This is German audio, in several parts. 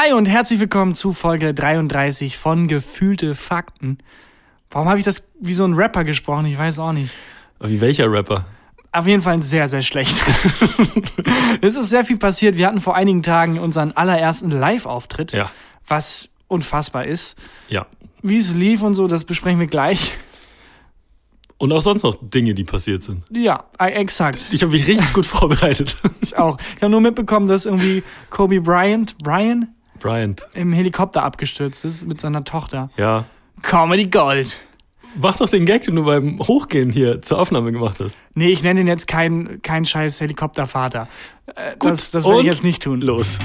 Hi und herzlich willkommen zu Folge 33 von Gefühlte Fakten. Warum habe ich das wie so ein Rapper gesprochen? Ich weiß auch nicht. Wie welcher Rapper? Auf jeden Fall sehr, sehr schlecht. es ist sehr viel passiert. Wir hatten vor einigen Tagen unseren allerersten Live-Auftritt, Ja. was unfassbar ist. Ja. Wie es lief und so, das besprechen wir gleich. Und auch sonst noch Dinge, die passiert sind. Ja, äh, exakt. Ich habe mich richtig gut vorbereitet. Ich auch. Ich habe nur mitbekommen, dass irgendwie Kobe Bryant, Brian, Bryant. im Helikopter abgestürzt ist mit seiner Tochter. Ja. Comedy Gold. Mach doch den Gag, den du beim Hochgehen hier zur Aufnahme gemacht hast. Nee, ich nenne den jetzt keinen kein scheiß Helikoptervater. Äh, das das werde ich jetzt nicht tun. Los.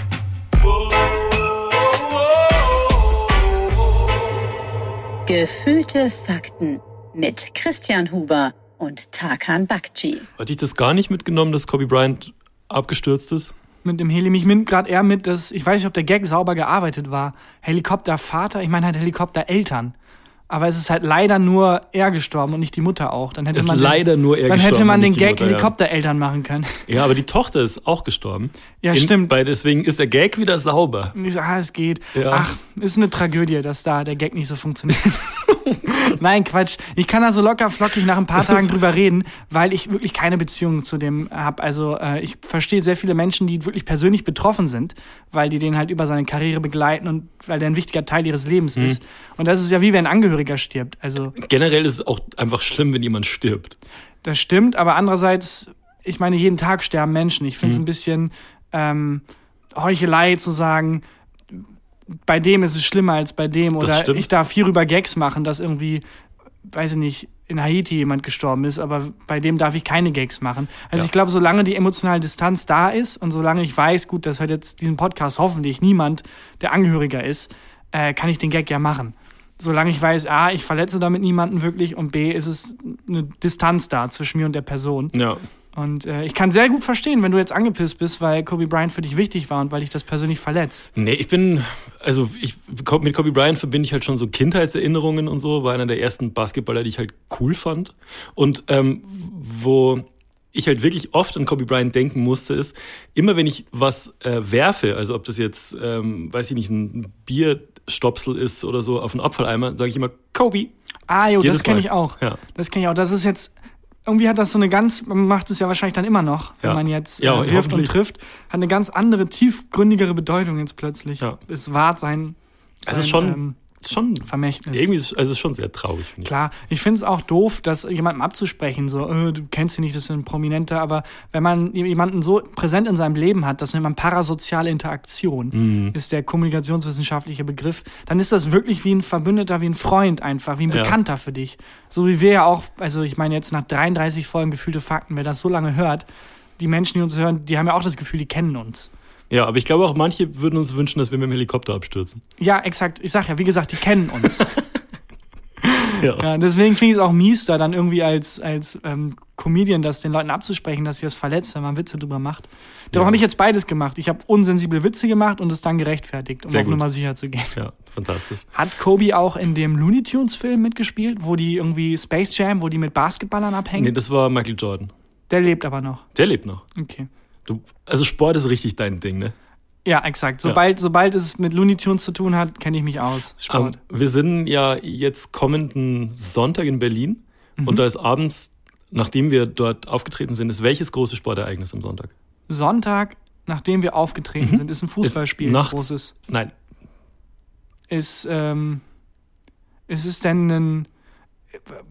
Gefühlte Fakten mit Christian Huber und Tarkan Bakci. Hatte ich das gar nicht mitgenommen, dass Kobe Bryant abgestürzt ist? Mit dem Heli. Mich nimmt gerade eher mit, dass ich weiß nicht, ob der Gag sauber gearbeitet war. Helikoptervater, ich meine halt Helikoptereltern. Aber es ist halt leider nur er gestorben und nicht die Mutter auch. Dann hätte Ist man leider nur er Dann hätte man den Gag Mutter, ja. Helikoptereltern machen können. Ja, aber die Tochter ist auch gestorben. Ja, stimmt. Weil deswegen ist der Gag wieder sauber. Ich so, ah, es geht. Ja. Ach, ist eine Tragödie, dass da der Gag nicht so funktioniert. Nein, Quatsch. Ich kann da so locker flockig nach ein paar Tagen drüber reden, weil ich wirklich keine Beziehung zu dem habe. Also äh, ich verstehe sehr viele Menschen, die wirklich persönlich betroffen sind, weil die den halt über seine Karriere begleiten und weil der ein wichtiger Teil ihres Lebens Mhm. ist. Und das ist ja wie wenn ein Angehöriger stirbt. Also Generell ist es auch einfach schlimm, wenn jemand stirbt. das stimmt, aber andererseits, ich meine, jeden Tag sterben Menschen. Ich Mhm. finde es ein bisschen ähm, Heuchelei zu sagen, bei dem ist es schlimmer als bei dem. Oder ich darf hierüber Gags machen, dass irgendwie, weiß ich nicht, in Haiti jemand gestorben ist, aber bei dem darf ich keine Gags machen. Also Ja. ich glaube, solange die emotionale Distanz da ist und solange ich weiß, gut, das hört jetzt diesen Podcast hoffentlich niemand, der Angehöriger ist, äh, kann ich den Gag ja machen. Solange ich weiß, A, ich verletze damit niemanden wirklich und B, ist es eine Distanz da zwischen mir und der Person. Ja. Und äh, ich kann sehr gut verstehen, wenn du jetzt angepisst bist, weil Kobe Bryant für dich wichtig war und weil dich das persönlich verletzt. Nee, ich bin, also ich, mit Kobe Bryant verbinde ich halt schon so Kindheitserinnerungen und so, war einer der ersten Basketballer, die ich halt cool fand. Und ähm, wo ich halt wirklich oft an Kobe Bryant denken musste, ist, immer wenn ich was äh, werfe, also ob das jetzt, ähm, weiß ich nicht, ein Bierstopsel ist oder so auf einen Abfalleimer, sage ich immer Kobe. Ah, jo, Jedes das kenne ich auch. Ja. Das kenne ich auch. Das ist jetzt, irgendwie hat das so eine ganz, man macht es ja wahrscheinlich dann immer noch, wenn Ja. man jetzt Ja, äh, wirft und trifft, hat eine ganz andere, tiefgründigere Bedeutung jetzt plötzlich. Ja. Es wahrt sein, sein es ist schon, ähm, schon Vermächtnis. irgendwie, ist, also es ist schon sehr traurig, ich. Klar, ich finde es auch doof, das jemandem abzusprechen, so, äh, du kennst ihn nicht, das ist ein Prominenter, aber wenn man jemanden so präsent in seinem Leben hat, das nennt man parasoziale Interaktion, Mhm. ist der kommunikationswissenschaftliche Begriff, dann ist das wirklich wie ein Verbündeter, wie ein Freund einfach, wie ein Ja. Bekannter für dich. So wie wir ja auch, also ich meine jetzt nach 33 Folgen gefühlte Fakten, wer das so lange hört, die Menschen, die uns hören, die haben ja auch das Gefühl, die kennen uns. Ja, aber ich glaube auch, manche würden uns wünschen, dass wir mit dem Helikopter abstürzen. Ja, exakt. Ich sag ja, wie gesagt, die kennen uns. Ja. Ja, deswegen finde ich es auch mies, da dann irgendwie als, als ähm, Comedian das den Leuten abzusprechen, dass sie das verletzt, wenn man Witze drüber macht. Darum Ja. habe ich jetzt beides gemacht. Ich habe unsensible Witze gemacht und es dann gerechtfertigt, um Sehr auf gut. Nummer sicher zu gehen. ja, fantastisch. Hat Kobe auch in dem Looney Tunes Film mitgespielt, wo die irgendwie Space Jam, wo die mit Basketballern abhängen? Nee, das war Michael Jordan. Der lebt aber noch. Der lebt noch. Okay. Du, also Sport ist richtig dein Ding, ne? Ja, exakt. Sobald, sobald es mit Looney Tunes zu tun hat, kenne ich mich aus. Ähm, Sport. wir sind ja jetzt kommenden Sonntag in Berlin Mhm. und da ist abends, nachdem wir dort aufgetreten sind, ist welches große Sportereignis am Sonntag? Sonntag, nachdem wir aufgetreten sind, ist ein Fußballspiel. Mhm. Ist nachts, großes. Nein, ist, ähm, ist es denn ein,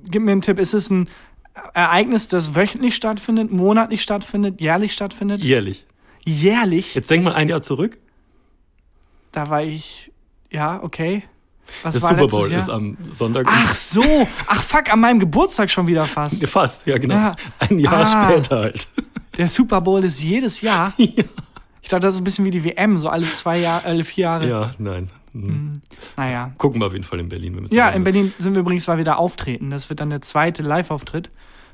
gib mir einen Tipp, ist es ein Ereignis, das wöchentlich stattfindet, monatlich stattfindet, jährlich stattfindet? jährlich. Jährlich? Jetzt denk mal ein Jahr zurück. Da war ich, ja, okay. Was Das Super Bowl ist am Sonntag. Ach so, ach fuck, an meinem Geburtstag schon wieder fast. Fast, ja genau. Ja. Ein Jahr Ah. später halt. Der Super Bowl ist jedes Jahr. ja. Ich dachte, das ist ein bisschen wie die WM, so alle zwei Jahre, alle vier Jahre. ja, nein. Hm. Naja. Gucken wir auf jeden Fall in Berlin. Wenn wir Ja, in. Berlin sind wir übrigens mal wieder auftreten. Das wird dann der zweite Live-Auftritt.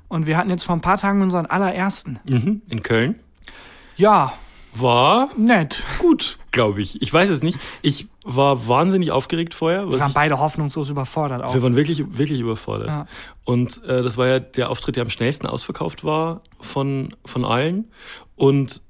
Und wir hatten jetzt vor ein paar Tagen unseren allerersten. Mhm. In Köln. Ja, War nett. gut, glaube ich. Ich weiß es nicht. Ich war wahnsinnig aufgeregt vorher. Wir waren beide hoffnungslos überfordert auch. wir waren wirklich, wirklich überfordert. Ja. Und äh, das war ja der Auftritt, der am schnellsten ausverkauft war von, von allen. Und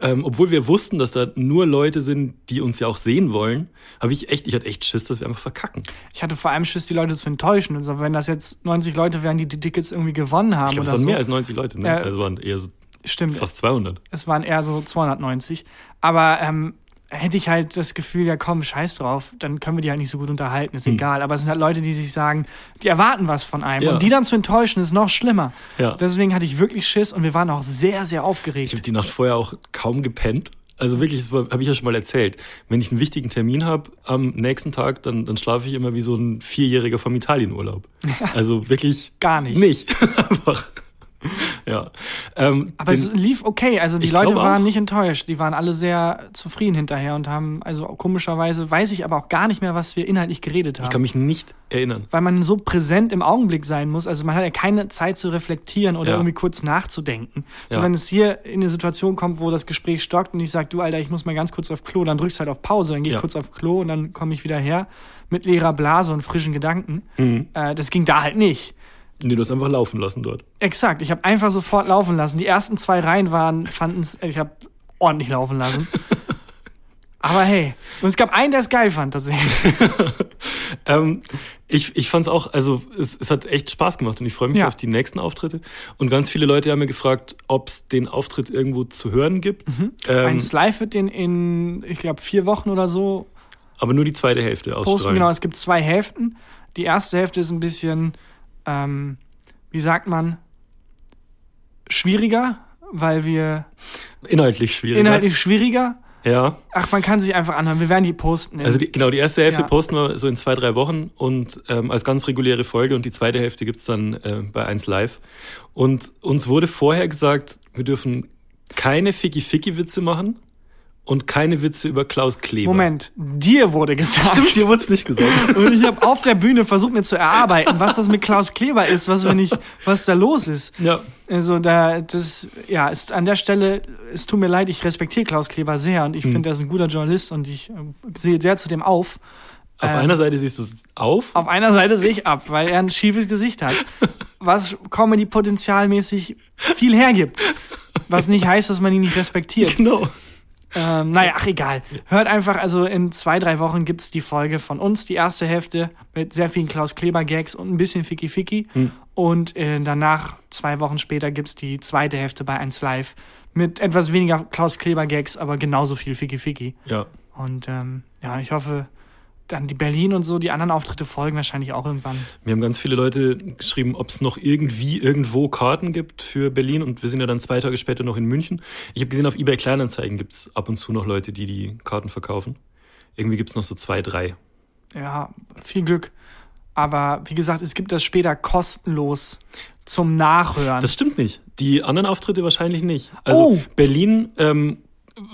ähm, obwohl wir wussten, dass da nur Leute sind, die uns ja auch sehen wollen, habe ich echt, ich hatte echt Schiss, dass wir einfach verkacken. Ich hatte vor allem Schiss, die Leute zu enttäuschen. Also wenn das jetzt 90 Leute wären, die die Tickets irgendwie gewonnen haben Ich glaube, es waren so. mehr als 90 Leute, ne? Ja. Also es waren eher so Stimmt. fast 200. Es waren eher so 290. Aber ähm, hätte ich halt das Gefühl, ja komm, scheiß drauf, dann können wir die halt nicht so gut unterhalten, ist egal. Aber es sind halt Leute, die sich sagen, die erwarten was von einem. Hm. Ja. Und die dann zu enttäuschen, ist noch schlimmer. Ja. Deswegen hatte ich wirklich Schiss und wir waren auch sehr, sehr Ich aufgeregt. habe die Nacht vorher auch kaum gepennt. Also wirklich, das habe ich ja schon mal erzählt. Wenn ich einen wichtigen Termin habe am nächsten Tag, dann, dann schlafe ich immer wie so ein Vierjähriger vom Italienurlaub. Also wirklich Gar nicht. Nicht. Einfach. Ja. Ähm, Aber den- es lief okay. Also die Leute waren auch. nicht enttäuscht. Die waren alle sehr zufrieden hinterher und haben, also komischerweise weiß ich aber auch gar nicht mehr, was wir inhaltlich geredet haben. ich kann mich nicht erinnern. weil man so präsent im Augenblick sein muss. Also man hat ja keine Zeit zu reflektieren oder Ja. irgendwie kurz nachzudenken. So Ja. wenn es hier in eine Situation kommt, wo das Gespräch stockt und ich sage, du Alter, ich muss mal ganz kurz auf Klo, dann drückst du halt auf Pause, dann gehe ich Ja. kurz auf Klo und dann komme ich wieder her mit leerer Blase und frischen Gedanken. Mhm. Äh, das ging da halt nicht. Nee, du hast einfach laufen lassen dort. Exakt, ich habe einfach sofort laufen lassen. Die ersten zwei Reihen waren, fanden es, ich habe ordentlich laufen lassen. Aber hey, und es gab einen, der es geil fand tatsächlich. Ähm, ich ich fand es auch, also es, es hat echt Spaß gemacht und ich freue mich Ja. auf die nächsten Auftritte. Und ganz viele Leute haben mir gefragt, ob es den Auftritt irgendwo zu hören gibt. Ähm, Ein Live wird den in, ich glaube, vier Wochen oder so aber nur die zweite Hälfte posten. ausstrahlen. Genau, es gibt zwei Hälften. Die erste Hälfte ist ein bisschen, ähm, wie sagt man, schwieriger, weil wir Inhaltlich schwierig. inhaltlich schwieriger. Ja. Ach, man kann sich einfach anhören. Wir werden die posten. Also die, genau, die erste Hälfte Ja. posten wir so in zwei, drei Wochen und ähm, als ganz reguläre Folge und die zweite Hälfte gibt's dann äh, bei 1 Live. Und uns wurde vorher gesagt, wir dürfen keine Ficky-Ficky-Witze machen und keine Witze über Klaus Kleber. Moment, dir wurde gesagt. Stimmt, dir wurde es nicht gesagt. Und ich habe auf der Bühne versucht mir zu erarbeiten, was das mit Klaus Kleber ist, was wir nicht, was da los ist. ja. Also da, das, ja, ist an der Stelle, es tut mir leid, ich respektiere Klaus Kleber sehr und ich finde, er ist ein guter Journalist und ich äh, sehe sehr zu dem auf. Auf Ähm, einer Seite siehst du es auf. Auf einer Seite sehe ich ab, weil er ein schiefes Gesicht hat, was Comedy potenzialmäßig viel hergibt. Was nicht heißt, dass man ihn nicht respektiert. Genau. Ähm, naja, ach egal. Hört einfach, also in zwei, drei Wochen gibt's die Folge von uns, die erste Hälfte mit sehr vielen Klaus Kleber-Gags und ein bisschen Ficky Ficky. Und äh, danach, zwei Wochen später, gibt's die zweite Hälfte bei 1 Live mit etwas weniger Klaus Kleber-Gags, aber genauso viel Ficky Ficky. Ja. Und ähm, ja, ich hoffe, dann die Berlin und so, die anderen Auftritte folgen wahrscheinlich auch irgendwann. Mir haben ganz viele Leute geschrieben, ob es noch irgendwie irgendwo Karten gibt für Berlin und wir sind ja dann zwei Tage später noch in München. Ich habe gesehen, auf eBay Kleinanzeigen gibt's ab und zu noch Leute, die die Karten verkaufen. Irgendwie gibt's noch so zwei, drei. Ja, viel Glück. Aber wie gesagt, es gibt das später kostenlos zum Nachhören. Das stimmt nicht. Die anderen Auftritte wahrscheinlich nicht. Also Oh. Berlin ähm,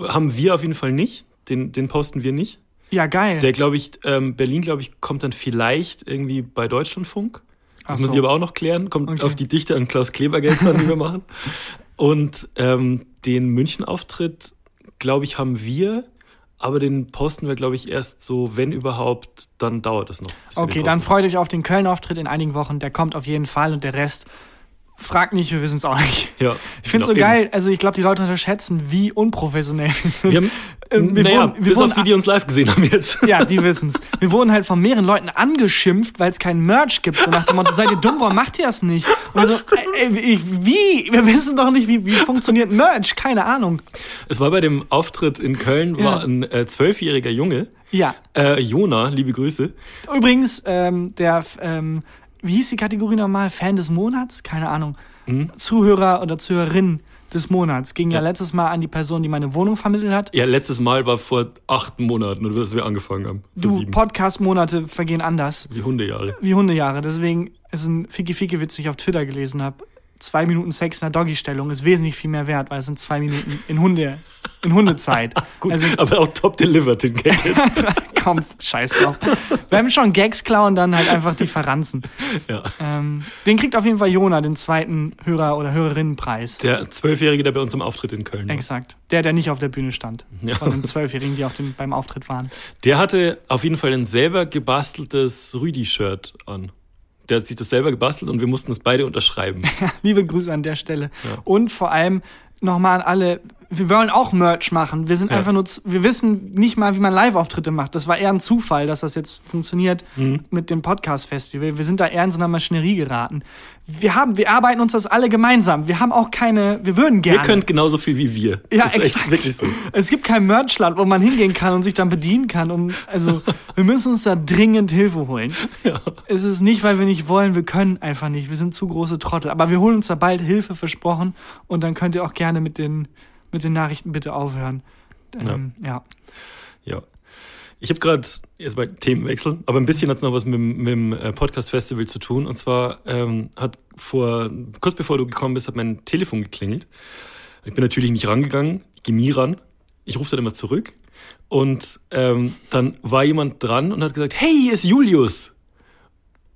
haben wir auf jeden Fall nicht. Den, den posten wir nicht. Ja, geil. Der, glaube ich, ähm, Berlin, glaube ich, kommt dann vielleicht irgendwie bei Deutschlandfunk. Das Ach müssen so. die aber auch noch klären. Kommt Okay. auf die Dichte an Klaus Kleber Gags an, die wir machen. Und ähm, den München-Auftritt, glaube ich, haben wir. Aber den posten wir, glaube ich, erst so, wenn überhaupt, dann dauert es noch. Okay, dann freut euch auf den Köln-Auftritt in einigen Wochen. Der kommt auf jeden Fall und der Rest fragt nicht, wir wissen es auch nicht. Ja, Ich finde es so genau, geil, also ich glaube, die Leute unterschätzen, wie unprofessionell wir sind. Wir haben, Ähm, wir naja, wurden- wir bis wurden auf die, die uns live gesehen haben jetzt. ja, die wissen's. Wir wurden halt von mehreren Leuten angeschimpft, weil es keinen Merch gibt. So nach dem Motto, seid ihr dumm, warum macht ihr das nicht? Und so, ey, ey, ich, wie? Wir wissen doch nicht, wie, wie funktioniert Merch. Keine Ahnung. Es war bei dem Auftritt in Köln, Ja. war ein äh, zwölfjähriger Junge, Ja. äh, Jona, liebe Grüße. Übrigens, ähm, der, ähm, wie hieß die Kategorie nochmal? Fan des Monats? Keine Ahnung. Zuhörer oder Zuhörerin des Monats. Ging ja. Ja. letztes Mal an die Person, die meine Wohnung vermittelt hat. Ja, letztes Mal war vor acht Monaten, oder dass wir angefangen haben. Du. Podcast-Monate vergehen anders. Wie Hundejahre. Wie Hundejahre. Deswegen ist ein Fiki-Fiki-Witz, den ich auf Twitter gelesen habe. Zwei Minuten Sex in der Doggy-Stellung ist wesentlich viel mehr wert, weil es sind zwei Minuten in Hunde, in Hundezeit. Gut, Also aber auch top delivered den Gag komm, scheiß drauf. Wenn wir schon Gags klauen, dann halt einfach die verranzen. ja. Ähm, den kriegt auf jeden Fall Jona, den zweiten Hörer- oder Hörerinnenpreis. Der Zwölfjährige, der bei uns im Auftritt in Köln war. Exakt. Der, der nicht auf der Bühne stand. Ja. Von den Zwölfjährigen, die auf dem, beim Auftritt waren. Der hatte auf jeden Fall ein selber gebasteltes Rüdi-Shirt an. Der hat sich das selber gebastelt und wir mussten es beide unterschreiben. Liebe Grüße an der Stelle. Ja. Und vor allem nochmal an alle, wir wollen auch Merch machen. Wir sind Ja. einfach nur, wir wissen nicht mal, wie man Live-Auftritte macht. Das war eher ein Zufall, dass das jetzt funktioniert Mhm. mit dem Podcast-Festival. Wir sind da eher in so einer Maschinerie geraten. Wir haben, wir arbeiten uns das alle gemeinsam. Wir haben auch keine, wir würden gerne. Ihr könnt genauso viel wie wir. Ja, das exakt. wirklich so. Es gibt kein Merchland, wo man hingehen kann und sich dann bedienen kann. Um, also, wir müssen uns da dringend Hilfe holen. Ja. Es ist nicht, weil wir nicht wollen, wir können einfach nicht. Wir sind zu große Trottel. Aber wir holen uns da bald Hilfe versprochen und dann könnt ihr auch gerne mit den, mit den Nachrichten bitte aufhören. Ähm, ja. Ja. Ich habe gerade jetzt bei Themenwechsel, aber ein bisschen hat es noch was mit, dem- mit dem äh, Podcast-Festival zu tun. Und zwar ähm, hat vor, kurz bevor du gekommen bist, hat mein Telefon geklingelt. Ich bin natürlich nicht rangegangen, ich gehe nie ran. Ich rufe dann immer zurück. Und ähm, dann war jemand dran und hat gesagt, hey, hier ist Julius.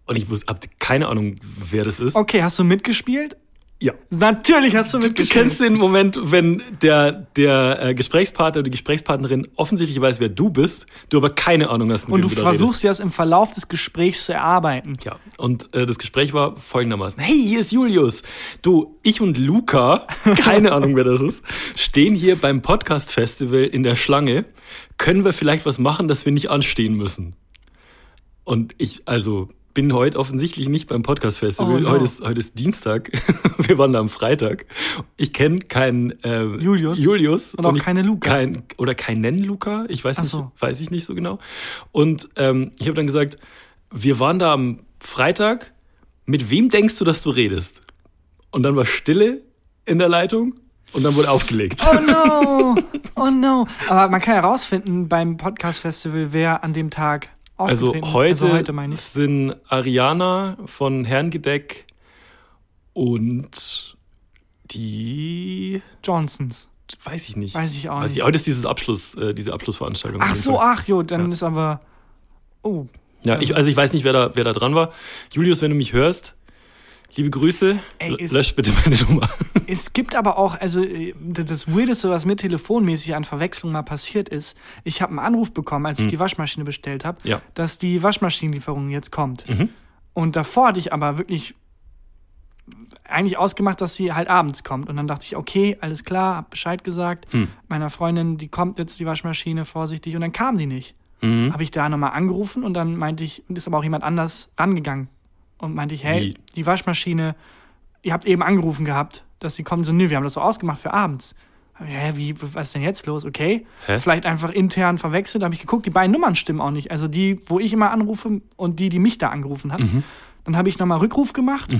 Und ich wusste, hab keine Ahnung, wer das ist. Okay, hast du mitgespielt? Ja. Natürlich hast du Du mitgespielt. kennst den Moment, wenn der, der äh, Gesprächspartner oder die Gesprächspartnerin offensichtlich weiß, wer du bist, du aber keine Ahnung hast, mit und du versuchst ja es im Verlauf des Gesprächs zu erarbeiten. redest. Ja, und äh, das Gespräch war folgendermaßen. Hey, hier ist Julius. Du, ich und Luca, keine Ahnung, wer das ist, stehen hier beim Podcast-Festival in der Schlange. Können wir vielleicht was machen, dass wir nicht anstehen müssen? Und ich, also, bin heute offensichtlich nicht beim Podcast-Festival. Oh no. heute, ist, heute ist Dienstag. Wir waren da am Freitag. Ich kenne keinen äh, Julius. Julius Und auch ich- keine Luca. Kein, oder keinen Luca. Ich weiß Ach nicht, so. weiß ich nicht so genau. Und ähm, ich habe dann gesagt, wir waren da am Freitag. Mit wem denkst du, dass du redest? Und dann war Stille in der Leitung und dann wurde aufgelegt. Oh no! Oh no! Aber man kann herausfinden beim Podcast-Festival, wer an dem Tag Also aufgetreten heute, Also heute sind Ariana von Herrengedeck und die Johnsons. weiß ich nicht. Weiß ich auch Weiß nicht. heute ist dieses Abschluss, äh, diese Abschlussveranstaltung. Ach so, ach jo, dann Ja. ist aber. Oh. Ja, ich, also ich weiß nicht, wer da, wer da dran war. Julius, wenn du mich hörst, liebe Grüße. Ey, ist- Lösch bitte meine Nummer. Es gibt aber auch, also äh, das Weirdeste, was mir telefonmäßig an Verwechslung mal passiert ist, ich habe einen Anruf bekommen, als ich die Waschmaschine bestellt habe. Ja. dass die Waschmaschinenlieferung jetzt kommt. Mhm. Und davor hatte ich aber wirklich eigentlich ausgemacht, dass sie halt abends kommt. Und dann dachte ich, okay, alles klar, hab Bescheid gesagt. Hm. Meiner Freundin, die kommt jetzt die Waschmaschine, vorsichtig. Und dann kam die nicht. Mhm. Habe ich da nochmal angerufen und dann meinte ich, ist aber auch jemand anders rangegangen. Und meinte ich, hey, Wie? die Waschmaschine, ihr habt eben angerufen gehabt, dass sie kommen. So, nö, wir haben das so ausgemacht für abends. Hä, wie, was ist denn jetzt los? Okay. Hä? Vielleicht einfach intern verwechselt. Da habe ich geguckt, die beiden Nummern stimmen auch nicht. Also die, wo ich immer anrufe und die, die mich da angerufen hat. Mhm. Dann habe ich nochmal Rückruf gemacht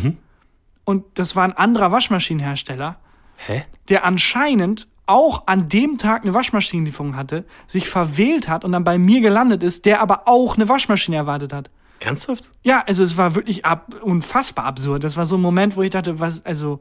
und das war ein anderer Waschmaschinenhersteller, Hä? der anscheinend auch an dem Tag eine Waschmaschinenlieferung hatte, sich verwählt hat und dann bei mir gelandet ist, der aber auch eine Waschmaschine erwartet hat. Ernsthaft? Ja, also es war wirklich ab, unfassbar absurd. Das war so ein Moment, wo ich dachte, was, also,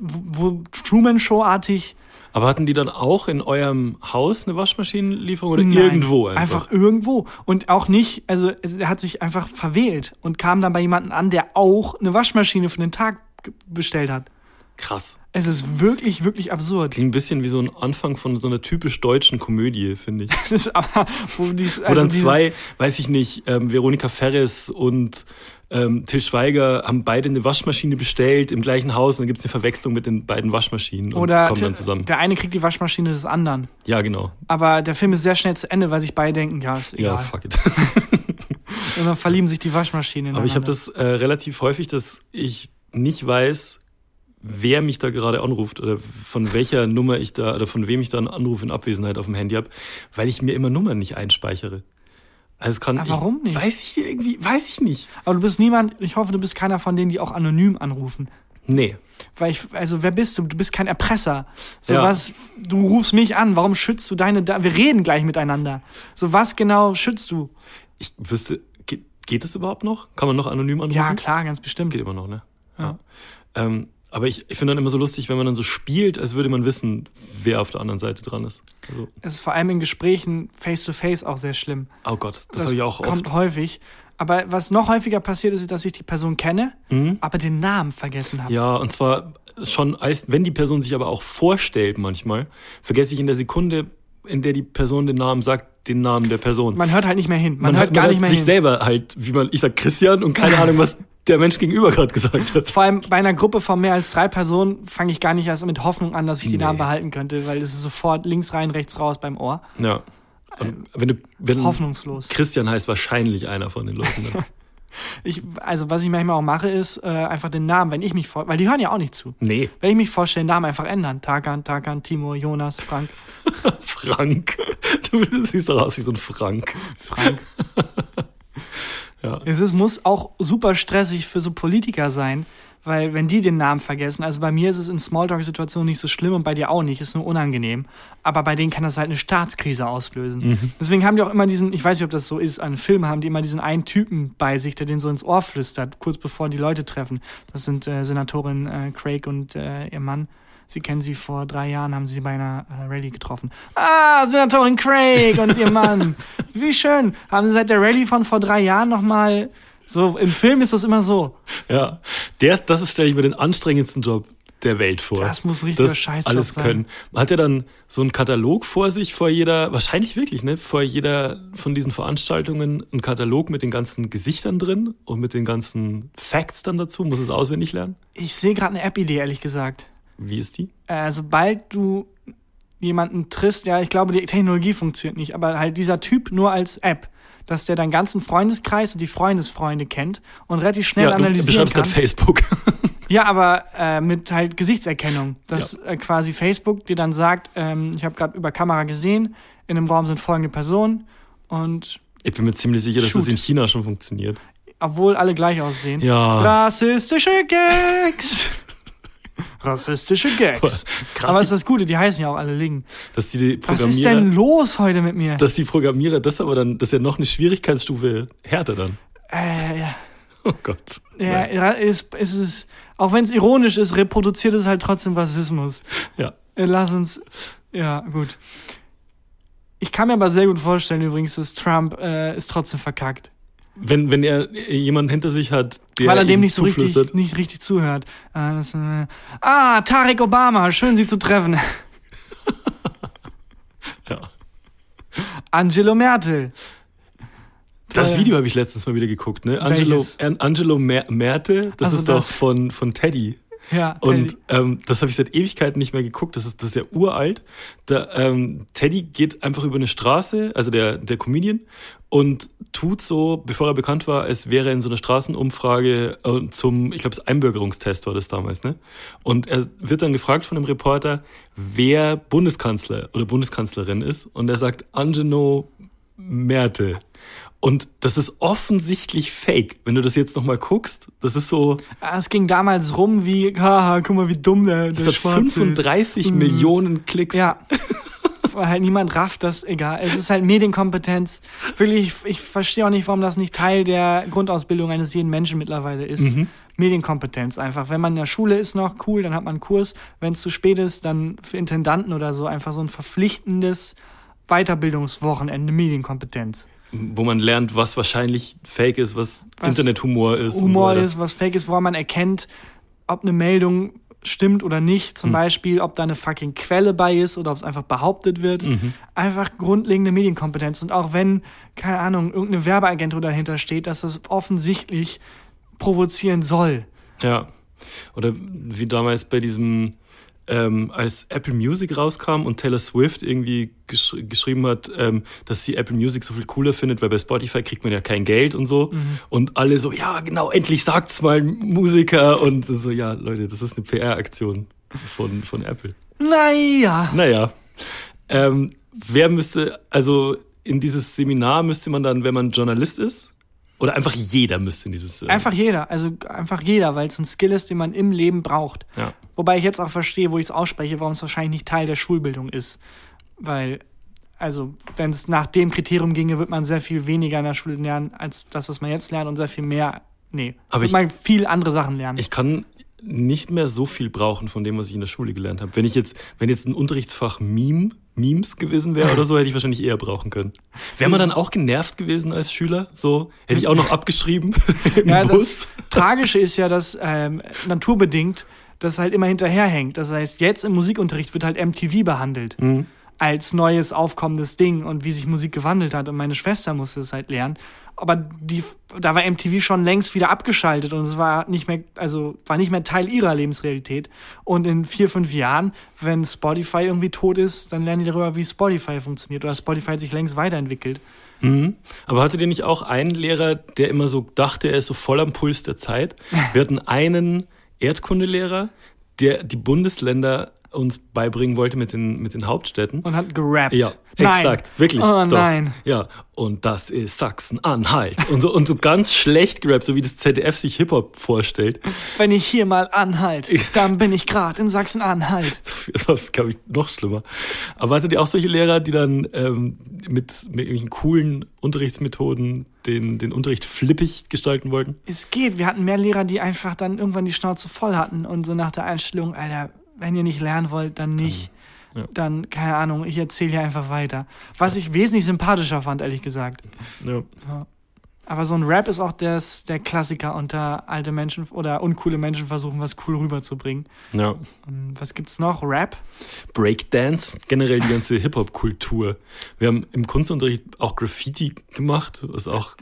wo, wo Truman Show-artig. Aber hatten die dann auch in eurem Haus eine Waschmaschinenlieferung oder Nein, irgendwo einfach? Einfach irgendwo. Und auch nicht, also er hat sich einfach verwählt und kam dann bei jemandem an, der auch eine Waschmaschine für den Tag bestellt hat. Krass. Es ist wirklich, wirklich absurd. Klingt ein bisschen wie so ein Anfang von so einer typisch deutschen Komödie, finde ich. Es ist aber, wo die, Wo dann zwei, weiß ich nicht, ähm, Veronika Ferres und ähm, Till Schweiger haben beide eine Waschmaschine bestellt im gleichen Haus und dann gibt es eine Verwechslung mit den beiden Waschmaschinen und oder kommen dann zusammen. der eine kriegt die Waschmaschine des anderen. Ja, genau. Aber der Film ist sehr schnell zu Ende, weil sich beide denken, ja, ist Ja, egal. fuck it. Und dann verlieben sich die Waschmaschinen. Aber ich habe das äh, relativ häufig, dass ich nicht weiß, wer mich da gerade anruft oder von welcher Nummer ich da oder von wem ich da einen Anruf in Abwesenheit auf dem Handy habe, weil ich mir immer Nummern nicht einspeichere. Also kann Aber warum ich, nicht? Weiß ich irgendwie, weiß ich nicht. Aber du bist niemand, ich hoffe, du bist keiner von denen, die auch anonym anrufen. Nee. Weil ich, also wer bist du? Du bist kein Erpresser. So Ja. was, du rufst mich an, warum schützt du deine, da wir reden gleich miteinander. So was genau schützt du? Ich wüsste, geht, geht das überhaupt noch? Kann man noch anonym anrufen? Ja, klar, ganz bestimmt. Geht immer noch, ne? Ja. Ähm, aber ich, ich finde dann immer so lustig, wenn man dann so spielt, als würde man wissen, wer auf der anderen Seite dran ist. Also, Das ist vor allem in Gesprächen face to face auch sehr schlimm. oh Gott, das, habe ich auch kommt oft. häufig. Aber was noch häufiger passiert ist, dass ich die Person kenne, aber den Namen vergessen habe. Mhm. Ja, und zwar schon, als, wenn die Person sich aber auch vorstellt manchmal, vergesse ich in der Sekunde, in der die Person den Namen sagt, den Namen der Person. Man hört halt nicht mehr hin. Man, hört gar man nicht mehr sich hin. selber halt, wie man, ich sag Christian und keine Ahnung, was der Mensch gegenüber gerade gesagt hat. Vor allem bei einer Gruppe von mehr als drei Personen fange ich gar nicht erst mit Hoffnung an, dass ich die Nee. Namen behalten könnte, weil das ist sofort links rein, rechts raus beim Ohr. Ja. Und wenn du, wenn Hoffnungslos. Christian heißt wahrscheinlich einer von den Leuten. Dann. Ich, also was ich manchmal auch mache, ist äh, einfach den Namen, wenn ich mich vor, weil die hören ja auch nicht zu. Nee, Wenn ich mich vorstelle, den Namen einfach ändern. Tarkan, Tarkan, Timo, Jonas, Frank, Frank. Du siehst doch aus wie so ein Frank. Frank. Ja. Es ist, muss auch super stressig für so Politiker sein, weil wenn die den Namen vergessen, also bei mir ist es in Smalltalk-Situationen nicht so schlimm und bei dir auch nicht, ist nur unangenehm. Aber bei denen kann das halt eine Staatskrise auslösen. Deswegen haben die auch immer diesen, ich weiß nicht, ob das so ist, an Filmen haben die immer diesen einen Typen bei sich, der den so ins Ohr flüstert, kurz bevor die Leute treffen. Das sind äh, Senatorin äh, Craig und äh, ihr Mann. Sie kennen sie vor drei Jahren, haben sie bei einer äh, Rallye getroffen. Ah, Senatorin Craig und ihr Mann. Wie schön. Haben sie seit der Rallye von vor drei Jahren nochmal. So, im Film ist das immer so. Ja, der, das ist, stelle ich mir den anstrengendsten Job der Welt vor. Das muss ein richtiger Das Scheißjob alles sein. können. Hat er dann so einen Katalog vor sich, vor jeder, wahrscheinlich wirklich, ne, vor jeder von diesen Veranstaltungen einen Katalog mit den ganzen Gesichtern drin und mit den ganzen Facts dann dazu? Muss es auswendig lernen? Ich sehe gerade eine App-Idee, ehrlich gesagt. Wie ist die? Äh, sobald du jemanden triffst, ja, ich glaube, die Technologie funktioniert nicht, aber halt dieser Typ nur als App, dass der deinen ganzen Freundeskreis und die Freundesfreunde kennt und relativ schnell ja, du analysieren beschreibst kann. gerade Facebook. Ja, aber äh, mit halt Gesichtserkennung, dass äh, quasi Facebook dir dann sagt, ähm, ich habe gerade über Kamera gesehen, in dem Raum sind folgende Personen und Ich bin mir ziemlich sicher, dass Shoot. das in China schon funktioniert. obwohl alle gleich aussehen. Ja. Rassistische Gags. Rassistische Gags. Krass, Aber die- ist das Gute, die heißen ja auch alle Ling. Dass die, die Was Programmierer, ist denn los heute mit mir? dass die Programmierer das aber dann, das ist ja noch eine Schwierigkeitsstufe härter dann. äh, ja. Oh Gott. Ja, ja, ist, ist es, auch wenn es ironisch ist, reproduziert es halt trotzdem Rassismus. ja. Äh, Lass uns, ja, gut. Ich kann mir aber sehr gut vorstellen, übrigens, dass Trump äh, ist trotzdem verkackt. Wenn, wenn er jemanden hinter sich hat, der weil er dem nicht so richtig, nicht richtig zuhört. Äh, das, äh, ah, Tarek Obama, schön Sie zu treffen. Ja. Angelo Merkel. Das Äh, Video habe ich letztens mal wieder geguckt, ne? Angelo, Angelo Mer Merte, das Also ist doch das. von, von Teddy. Ja, Und ähm, das habe ich seit Ewigkeiten nicht mehr geguckt. Das ist, das ist ja uralt. Da, ähm, Teddy geht einfach über eine Straße, also der, der Comedian, und tut so, bevor er bekannt war, als wäre er in so einer Straßenumfrage äh, zum, ich glaube, das Einbürgerungstest war das damals, ne? Und er wird dann gefragt von einem Reporter, wer Bundeskanzler oder Bundeskanzlerin ist. Und er sagt Angelo Merte. Und das ist offensichtlich fake. Wenn du das jetzt nochmal guckst, das ist so, Ah, Es ging damals rum wie, haha, guck mal, wie dumm der, der das hat Schwarze ist. 35 Mm. Millionen Klicks. Ja. Weil halt niemand rafft das, egal. Es ist halt Medienkompetenz. Wirklich, ich, ich verstehe auch nicht, warum das nicht Teil der Grundausbildung eines jeden Menschen mittlerweile ist. Mhm. Medienkompetenz einfach. Wenn man in der Schule ist noch, cool, dann hat man einen Kurs. Wenn es zu spät ist, dann für Intendanten oder so einfach so ein verpflichtendes Weiterbildungswochenende Medienkompetenz. Wo man lernt, was wahrscheinlich fake ist, was, Was Internethumor ist. so Humor weiter. ist, was fake ist, woran man erkennt, ob eine Meldung stimmt oder nicht. Zum Hm. Beispiel, ob da eine fucking Quelle bei ist oder ob es einfach behauptet wird. Mhm. Einfach grundlegende Medienkompetenz. Und auch wenn, keine Ahnung, irgendeine Werbeagentur dahinter steht, dass das offensichtlich provozieren soll. Ja. Oder wie damals bei diesem, ähm, als Apple Music rauskam und Taylor Swift irgendwie gesch geschrieben hat, ähm, dass sie Apple Music so viel cooler findet, weil bei Spotify kriegt man ja kein Geld und so. Mhm. Und alle so, ja, genau, endlich sagt's mal Musiker. Und so, ja, Leute, das ist eine PR-Aktion von, von Apple. Naja. Naja. Ähm, wer müsste, also in dieses Seminar müsste man dann, wenn man Journalist ist, oder einfach jeder müsste in dieses. äh, Einfach jeder, also einfach jeder, weil es ein Skill ist, den man im Leben braucht. Ja. Wobei ich jetzt auch verstehe, wo ich es ausspreche, warum es wahrscheinlich nicht Teil der Schulbildung ist. Weil, also, wenn es nach dem Kriterium ginge, wird man sehr viel weniger in der Schule lernen, als das, was man jetzt lernt, und sehr viel mehr. Nee, Aber ich- man viel andere Sachen lernen. Ich kann nicht mehr so viel brauchen von dem, was ich in der Schule gelernt habe. Wenn ich jetzt, wenn jetzt ein Unterrichtsfach Meme, Memes gewesen wäre oder so, hätte ich wahrscheinlich eher brauchen können. Wäre man dann auch genervt gewesen als Schüler? So, hätte ich auch noch abgeschrieben im ja, Bus. das Tragische ist ja, dass ähm, naturbedingt das halt immer hinterherhängt. Das heißt, jetzt im Musikunterricht wird halt MTV behandelt. Mhm. Als neues aufkommendes Ding und wie sich Musik gewandelt hat. Und meine Schwester musste es halt lernen. Aber die, da war MTV schon längst wieder abgeschaltet und es war nicht mehr, also war nicht mehr Teil ihrer Lebensrealität. Und in vier, fünf Jahren, wenn Spotify irgendwie tot ist, dann lernen die darüber, wie Spotify funktioniert. Oder Spotify hat sich längst weiterentwickelt. Mhm. Aber hattet ihr nicht auch einen Lehrer, der immer so dachte, er ist so voll am Puls der Zeit? Wir hatten einen Erdkundelehrer, der die Bundesländer uns beibringen wollte mit den, mit den Hauptstädten. Und hat gerappt. Ja, Nein. exakt, wirklich. Oh doch. nein. Ja, und das ist Sachsen-Anhalt. Und so, und so ganz schlecht gerappt, so wie das ZDF sich Hip-Hop vorstellt. Wenn ich hier mal anhalte, dann bin ich gerade in Sachsen-Anhalt. Das war, glaube ich, noch schlimmer. Aber hattet ihr auch solche Lehrer, die dann ähm, mit, mit irgendwelchen coolen Unterrichtsmethoden den, den Unterricht flippig gestalten wollten? Es geht. Wir hatten mehr Lehrer, die einfach dann irgendwann die Schnauze voll hatten und so nach der Einstellung, Alter, wenn ihr nicht lernen wollt, dann nicht. Ja. Dann, keine Ahnung, ich erzähle hier einfach weiter. Was ich wesentlich sympathischer fand, ehrlich gesagt. Ja. Aber so ein Rap ist auch das, der Klassiker unter alte Menschen oder uncoole Menschen versuchen, was cool rüberzubringen. ja. Und was gibt's noch? Rap? Breakdance, generell die ganze Hip-Hop-Kultur. Wir haben im Kunstunterricht auch Graffiti gemacht, was auch,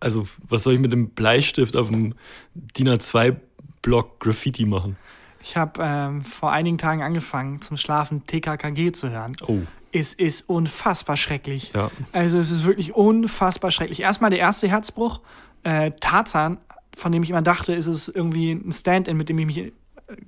also was soll ich mit dem Bleistift auf dem DIN A2-Block Graffiti machen? Ich habe ähm, vor einigen Tagen angefangen, zum Schlafen TKKG zu hören. Oh, Es ist unfassbar schrecklich. ja. Also es ist wirklich unfassbar schrecklich. Erstmal der erste Herzbruch. Äh, Tarzan, von dem ich immer dachte, ist es irgendwie ein Stand-in, mit dem ich mich äh,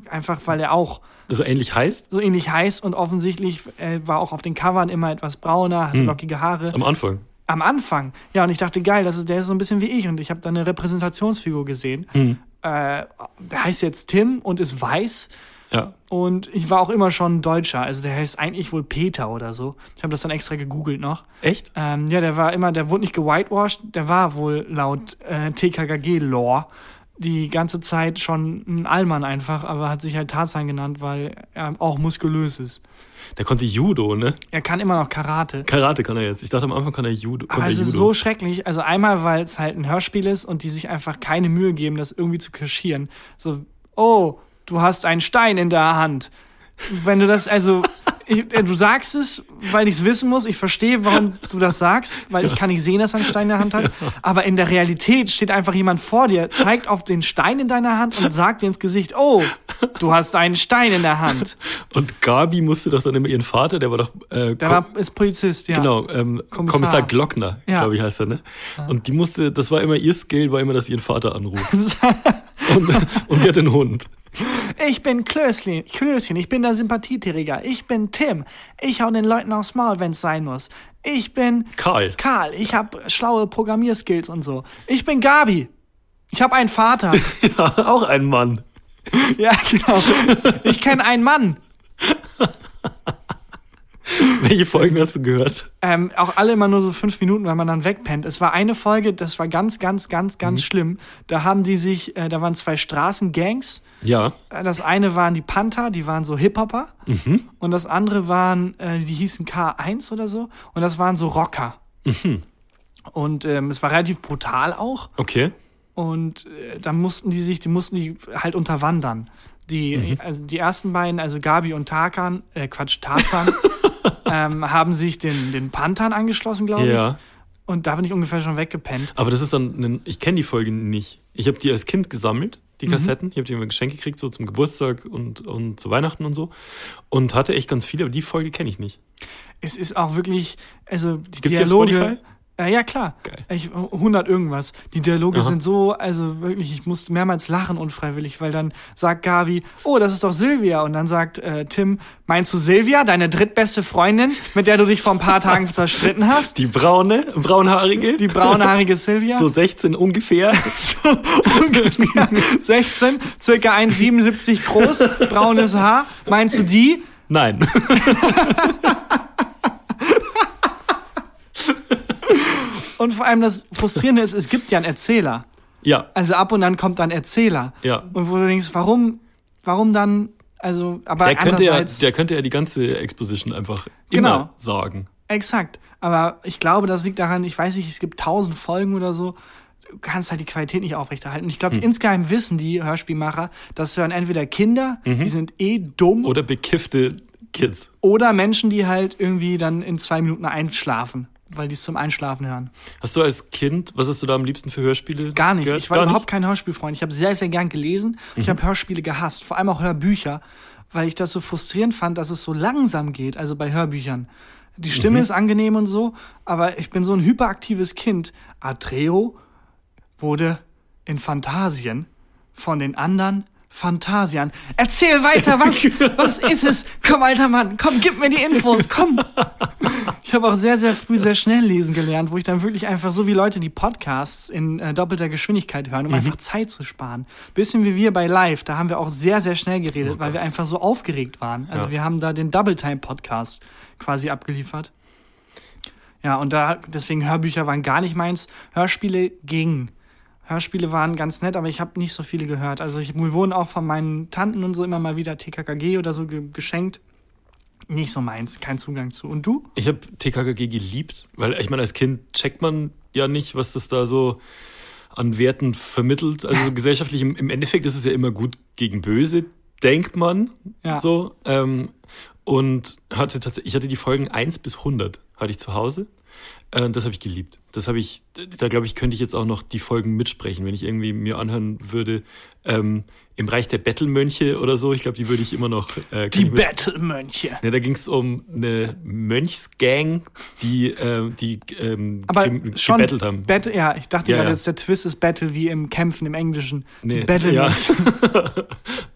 einfach, weil er auch So ähnlich heißt? so ähnlich heiß und offensichtlich äh, war auch auf den Covern immer etwas brauner, hatte Hm. lockige Haare. Am Anfang. Am Anfang. Ja, und ich dachte, geil, das ist, der ist so ein bisschen wie ich und ich habe da eine Repräsentationsfigur gesehen. Hm. Äh, der heißt jetzt Tim und ist weiß. Ja. Und ich war auch immer schon Deutscher. Also der heißt eigentlich wohl Peter oder so. Ich habe das dann extra gegoogelt noch. Echt? Ähm, ja, der war immer, der wurde nicht gewhitewashed, der war wohl laut äh, TKKG-Lore die ganze Zeit schon ein Allmann einfach, aber hat sich halt Tarzan genannt, weil er auch muskulös ist. Der konnte Judo, ne? Er kann immer noch Karate. Karate kann er jetzt. Ich dachte am Anfang kann er Judo. Aber es ist Judo. so schrecklich. Also einmal, weil es halt ein Hörspiel ist und die sich einfach keine Mühe geben, das irgendwie zu kaschieren. So, oh, du hast einen Stein in der Hand. Wenn du das, also, ich, äh, du sagst es, weil ich es wissen muss. Ich verstehe, warum du das sagst, weil ich kann nicht sehen, dass er einen Stein in der Hand hat. Aber in der Realität steht einfach jemand vor dir, zeigt auf den Stein in deiner Hand und sagt dir ins Gesicht, oh, du hast einen Stein in der Hand. Und Gabi musste doch dann immer ihren Vater, der war doch äh, Der war, ist Polizist, ja. Genau, ähm, Kommissar. Kommissar. Glockner, Ja. glaube ich, heißt er, ne? Und die musste, das war immer ihr Skill, war immer, dass sie ihren Vater anruft. und, und sie hat einen Hund. Ich bin Klößchen, Klößchen, ich bin der Sympathieträger. Ich bin Tim. Ich hau den Leuten aufs Maul, wenn's sein muss. Ich bin Karl. Karl. Ich hab schlaue Programmierskills und so. Ich bin Gabi. Ich hab einen Vater. Ja, auch ein Mann. ja, genau. Ich kenne einen Mann. Welche Folgen hast du gehört? Ähm, auch alle immer nur so fünf Minuten, weil man dann wegpennt. Es war eine Folge, das war ganz, ganz, ganz, ganz schlimm. Da haben die sich, äh, da waren zwei Straßengangs. Ja. Äh, Das eine waren die Panther, die waren so Hip-Hopper. Und das andere waren, äh, die hießen K1 oder so. Und das waren so Rocker. Und ähm, es war relativ brutal auch. Okay. Und äh, dann mussten die sich, die mussten die halt unterwandern. Die, also die ersten beiden, also Gabi und Tarkan, äh, Quatsch, Tarzan, ähm, haben sich den, den Panthern angeschlossen, glaube ich. Ja. Und da bin ich ungefähr schon weggepennt. Aber das ist dann, ein, ich kenne die Folge nicht. Ich habe die als Kind gesammelt, die Mhm. Kassetten. Ich habe die immer geschenkt gekriegt, so zum Geburtstag und, und zu Weihnachten und so. Und hatte echt ganz viele, aber die Folge kenne ich nicht. Es ist auch wirklich, also die Gibt's die auf Dialoge. Spotify? Äh, ja, klar. Geil. Ich, 100 irgendwas. Die Dialoge Aha. sind so, also wirklich, ich musste mehrmals lachen unfreiwillig, weil dann sagt Gavi, oh, das ist doch Silvia. Und dann sagt äh, Tim, meinst du Silvia, deine drittbeste Freundin, mit der du dich vor ein paar Tagen zerstritten hast? Die braune, braunhaarige. Die braunhaarige Silvia? So 16 ungefähr. so ungefähr 16, circa 1,77 groß, braunes Haar. Meinst du die? Nein. Und vor allem das Frustrierende ist, es gibt ja einen Erzähler. ja. Also ab und an kommt dann Erzähler. Ja. Und wo du denkst, warum, warum dann, also, aber Der könnte, ja, der könnte ja die ganze Exposition einfach Genau. immer sagen. exakt. Aber ich glaube, das liegt daran, ich weiß nicht, es gibt tausend Folgen oder so. Du kannst halt die Qualität nicht aufrechterhalten. Ich Hm. glaube, insgeheim wissen die Hörspielmacher, das hören entweder Kinder, die sind eh dumm. Oder bekiffte Kids. Oder Menschen, die halt irgendwie dann in zwei Minuten einschlafen, weil die es zum Einschlafen hören. Hast du als Kind, was hast du da am liebsten für Hörspiele? Gar nicht. gehört? Ich war Gar überhaupt nicht? kein Hörspielfreund. Ich habe sehr, sehr gern gelesen. Ich habe Hörspiele gehasst, vor allem auch Hörbücher, weil ich das so frustrierend fand, dass es so langsam geht, also bei Hörbüchern. Die Stimme ist angenehm und so, aber ich bin so ein hyperaktives Kind. Atreo wurde in Phantasien von den anderen Phantasian. Erzähl weiter, was, was ist es? Komm, alter Mann, komm, gib mir die Infos, komm. Ich habe auch sehr, sehr früh sehr schnell lesen gelernt, wo ich dann wirklich einfach so wie Leute die Podcasts in äh, doppelter Geschwindigkeit hören, um einfach Zeit zu sparen. Bisschen wie wir bei Live, da haben wir auch sehr, sehr schnell geredet, weil wir einfach so aufgeregt waren. Also Ja. wir haben da den Double Time Podcast quasi abgeliefert. Ja, und da, deswegen Hörbücher waren gar nicht meins. Hörspiele gingen. Hörspiele waren ganz nett, aber ich habe nicht so viele gehört. Also ich, mir wurden auch von meinen Tanten und so immer mal wieder TKKG oder so ge geschenkt. Nicht so meins, kein Zugang zu. Und du? Ich habe TKKG geliebt, weil ich meine, als Kind checkt man ja nicht, was das da so an Werten vermittelt. Also so gesellschaftlich, im, im Endeffekt ist es ja immer gut gegen böse, denkt man. Ja. So. Ähm, und hatte tatsächlich, ich hatte die Folgen 1 bis 100 hatte ich zu Hause. Äh, das habe ich geliebt. Das habe ich, da glaube ich, könnte ich jetzt auch noch die Folgen mitsprechen, wenn ich irgendwie mir anhören würde, ähm, im Reich der Bettelmönche oder so. Ich glaube, die würde ich immer noch. Äh, Die Battle-Mönche. Ne, da ging es um eine Mönchsgang, die, äh, die ähm, Aber schon gebettelt haben. Battle, ja, ich dachte Ja, gerade, ja. jetzt der Twist ist Battle wie im Kämpfen im Englischen. Nee, Die Battle ja. ja.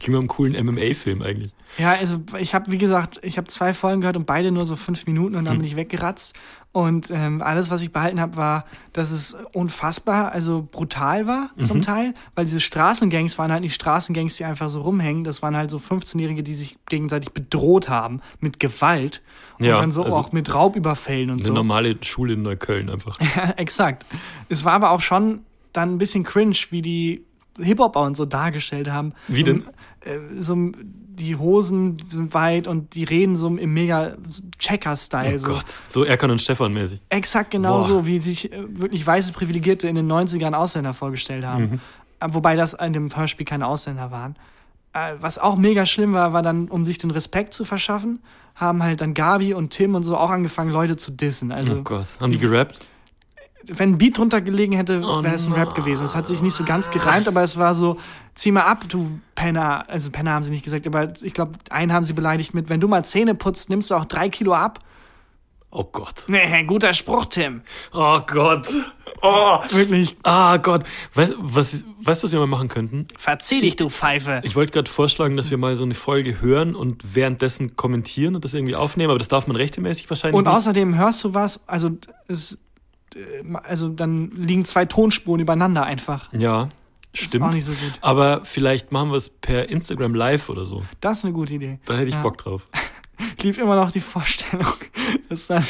Klingt nach einem coolen MMA-Film eigentlich. ja, also ich habe, wie gesagt, ich habe zwei Folgen gehört und beide nur so fünf Minuten und dann Hm. bin ich weggeratzt. Und ähm, alles, was ich behalten habe, war, dass es unfassbar, also brutal war Mhm. zum Teil, weil diese Straßengangs waren halt nicht Straßengangs, die einfach so rumhängen. Das waren halt so 15-Jährige, die sich gegenseitig bedroht haben mit Gewalt und Ja, dann so also auch mit Raubüberfällen und Eine so. normale Schule in Neukölln einfach. Ja, exakt. Es war aber auch schon dann ein bisschen cringe, wie die Hip-Hopper und so dargestellt haben. Wie denn? So, äh, so die Hosen sind weit und die reden so im mega Checker-Style. Oh so. Gott, so Erkan und Stefan mäßig. Exakt genauso, wie sich äh, wirklich weiße Privilegierte in den 90ern Ausländer vorgestellt haben. Mhm. Äh, Wobei das in dem Hörspiel keine Ausländer waren. Äh, Was auch mega schlimm war, war dann, um sich den Respekt zu verschaffen, haben halt dann Gabi und Tim und so auch angefangen, Leute zu dissen. Also oh Gott, haben die gerappt? Wenn ein Beat drunter gelegen hätte, Oh wäre es ein Rap gewesen. Es hat sich nicht so ganz gereimt, aber es war so, zieh mal ab, du Penner. Also Penner haben sie nicht gesagt, aber ich glaube, einen haben sie beleidigt mit, wenn du mal Zähne putzt, nimmst du auch drei Kilo ab. Oh Gott. Nee, guter Spruch, Tim. Oh Gott. Oh. Wirklich. Ah Gott. Weißt du, was, weißt, was wir mal machen könnten? Verzieh dich, du Pfeife. Ich wollte gerade vorschlagen, dass wir mal so eine Folge hören und währenddessen kommentieren und das irgendwie aufnehmen, aber das darf man rechtmäßig wahrscheinlich Und nicht. außerdem hörst du was, also es, also dann liegen zwei Tonspuren übereinander einfach. Ja, Das ist stimmt. auch nicht so gut. Aber vielleicht machen wir es per Instagram Live oder so. Das ist eine gute Idee. Da hätte ich Ja. Bock drauf. lief immer noch die Vorstellung, dass dann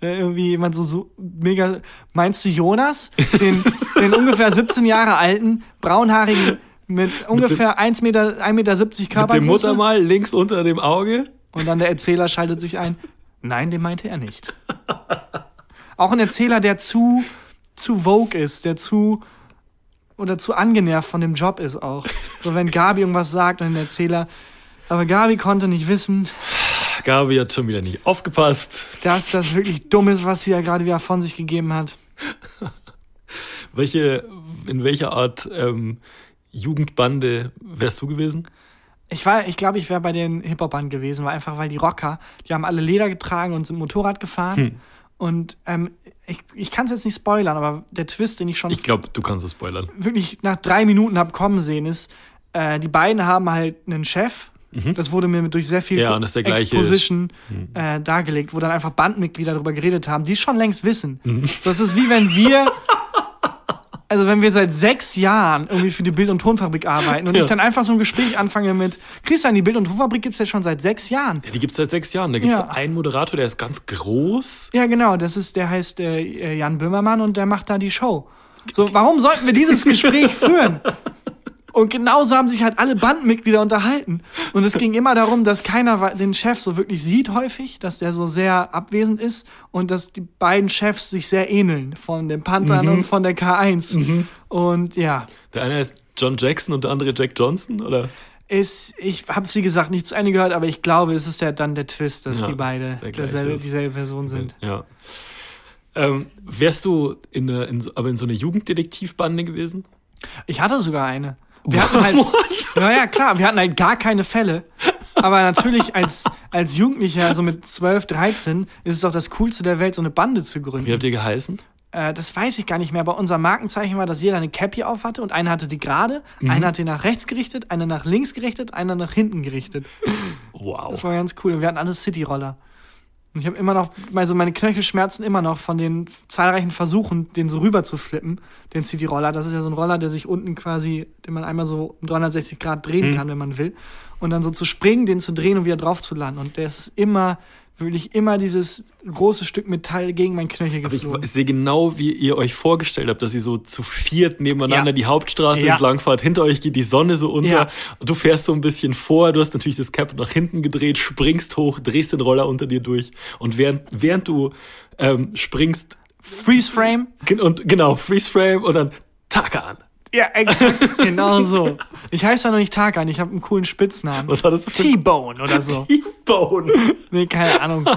äh, irgendwie jemand so, so mega. Meinst du Jonas? Den, den ungefähr 17 Jahre alten, braunhaarigen, mit ungefähr 1,70 Meter, 1,70 Meter Mit dem? Muttermal links unter dem Auge. Und dann der Erzähler schaltet sich ein. Nein, den meinte er nicht. Auch ein Erzähler, der zu, zu vogue ist, der zu oder zu angenervt von dem Job ist auch. So wenn Gabi irgendwas sagt und ein Erzähler, aber Gabi konnte nicht wissen, Gabi hat schon wieder nicht aufgepasst. dass das wirklich dumm ist, was sie ja gerade wieder von sich gegeben hat. Welche, in welcher Art ähm, Jugendbande wärst du gewesen? Ich war, ich glaube, ich wäre bei den Hip-Hopern gewesen, weil einfach, weil die Rocker, die haben alle Leder getragen und sind Motorrad gefahren. Hm. Und ähm, ich, ich kann es jetzt nicht spoilern, aber der Twist, den ich schon Ich glaube, du kannst es spoilern. wirklich nach drei Minuten hab kommen sehen, ist, äh, die beiden haben halt einen Chef. Das wurde mir durch sehr viel Mhm. Ja, gleiche. Mhm. Exposition äh, dargelegt, wo dann einfach Bandmitglieder darüber geredet haben, die es schon längst wissen. Mhm. So, das ist wie wenn wir, also wenn wir seit sechs Jahren irgendwie für die Bild- und Tonfabrik arbeiten und Ja. ich dann einfach so ein Gespräch anfange mit, Christian, die Bild- und Tonfabrik gibt's ja schon seit sechs Jahren. Ja, die gibt es seit sechs Jahren. Da gibt es Ja. einen Moderator, der ist ganz groß. Ja, genau, das ist, der heißt äh, Jan Böhmermann und der macht da die Show. So, warum sollten wir dieses Gespräch führen? Und genauso haben sich halt alle Bandmitglieder unterhalten. Und es ging immer darum, dass keiner den Chef so wirklich sieht häufig, dass der so sehr abwesend ist und dass die beiden Chefs sich sehr ähneln, von den Panthern und von der K1. Und ja, Der eine heißt John Jackson und der andere Jack Johnson, oder? Ist, ich habe wie gesagt nicht zu Ende gehört, aber ich glaube, es ist ja dann der Twist, dass Ja, die beide derselbe, ist. dieselbe Person sind. Ja. Ähm, wärst du in, der, in aber in so einer Jugenddetektivbande gewesen? Ich hatte sogar eine. Wir hatten halt, ja, ja, klar, wir hatten halt gar keine Fälle. Aber natürlich als, als Jugendlicher, so mit 12, 13, ist es doch das Coolste der Welt, so eine Bande zu gründen. Wie habt ihr geheißen? Äh, das weiß ich gar nicht mehr, aber unser Markenzeichen war, dass jeder eine Cappy auf hatte und einer hatte die gerade, einer hatte nach rechts gerichtet, einer nach links gerichtet, einer nach hinten gerichtet. Wow. Das war ganz cool. Und wir hatten alles City-Roller. Und ich habe immer noch, also meine Knöchel schmerzen immer noch von den zahlreichen Versuchen, den so rüber zu flippen, den City-Roller. Das ist ja so ein Roller, der sich unten quasi, den man einmal so um 360 Grad drehen kann, wenn man will. Und dann so zu springen, den zu drehen und wieder drauf zu landen. Und der ist immer, wirklich immer dieses große Stück Metall gegen mein Knöchel Aber ich, geflogen. sehe genau, wie ihr euch vorgestellt habt, dass ihr so zu viert nebeneinander Ja. die Hauptstraße Ja. entlang fahrt. Hinter euch geht die Sonne so unter. Ja. Und du fährst so ein bisschen vor. Du hast natürlich das Cap nach hinten gedreht, springst hoch, drehst den Roller unter dir durch. Und während, während du ähm, springst Freeze Frame? und genau, Freeze Frame und dann Taka an. Ja, exakt. genau so. Ich heiße ja noch nicht Tarkan, ich habe einen coolen Spitznamen. Was war das für T-Bone oder so. T-Bone? Nee, keine Ahnung.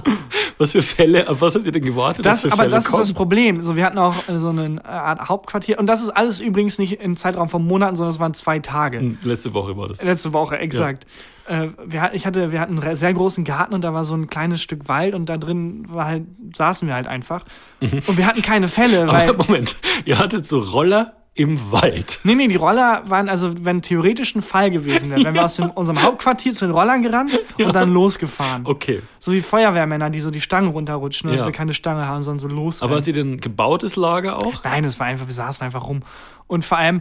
Was für Fälle, auf was habt ihr denn gewartet? Das, aber Fälle das ist das kommen? Problem. So, wir hatten auch äh, so eine Art Hauptquartier. Und das ist alles übrigens nicht im Zeitraum von Monaten, sondern es waren zwei Tage. Hm, Letzte Woche war das. Letzte Woche, exakt. Äh, wir, ich hatte, wir hatten einen sehr großen Garten und da war so ein kleines Stück Wald und da drin war halt, saßen wir halt einfach. Und wir hatten keine Fälle, weil. Aber Moment, ihr hattet so Roller im Wald. Nee, nee, die Roller waren, also wenn theoretisch ein Fall gewesen wäre, wenn wir aus dem, unserem Hauptquartier zu den Rollern gerannt und dann losgefahren. Okay. So wie Feuerwehrmänner, die so die Stange runterrutschen, Ja. dass wir keine Stange haben, sondern so los. Aber habt ihr denn gebautes Lager auch? Nein, es war einfach, wir saßen einfach rum. Und vor allem,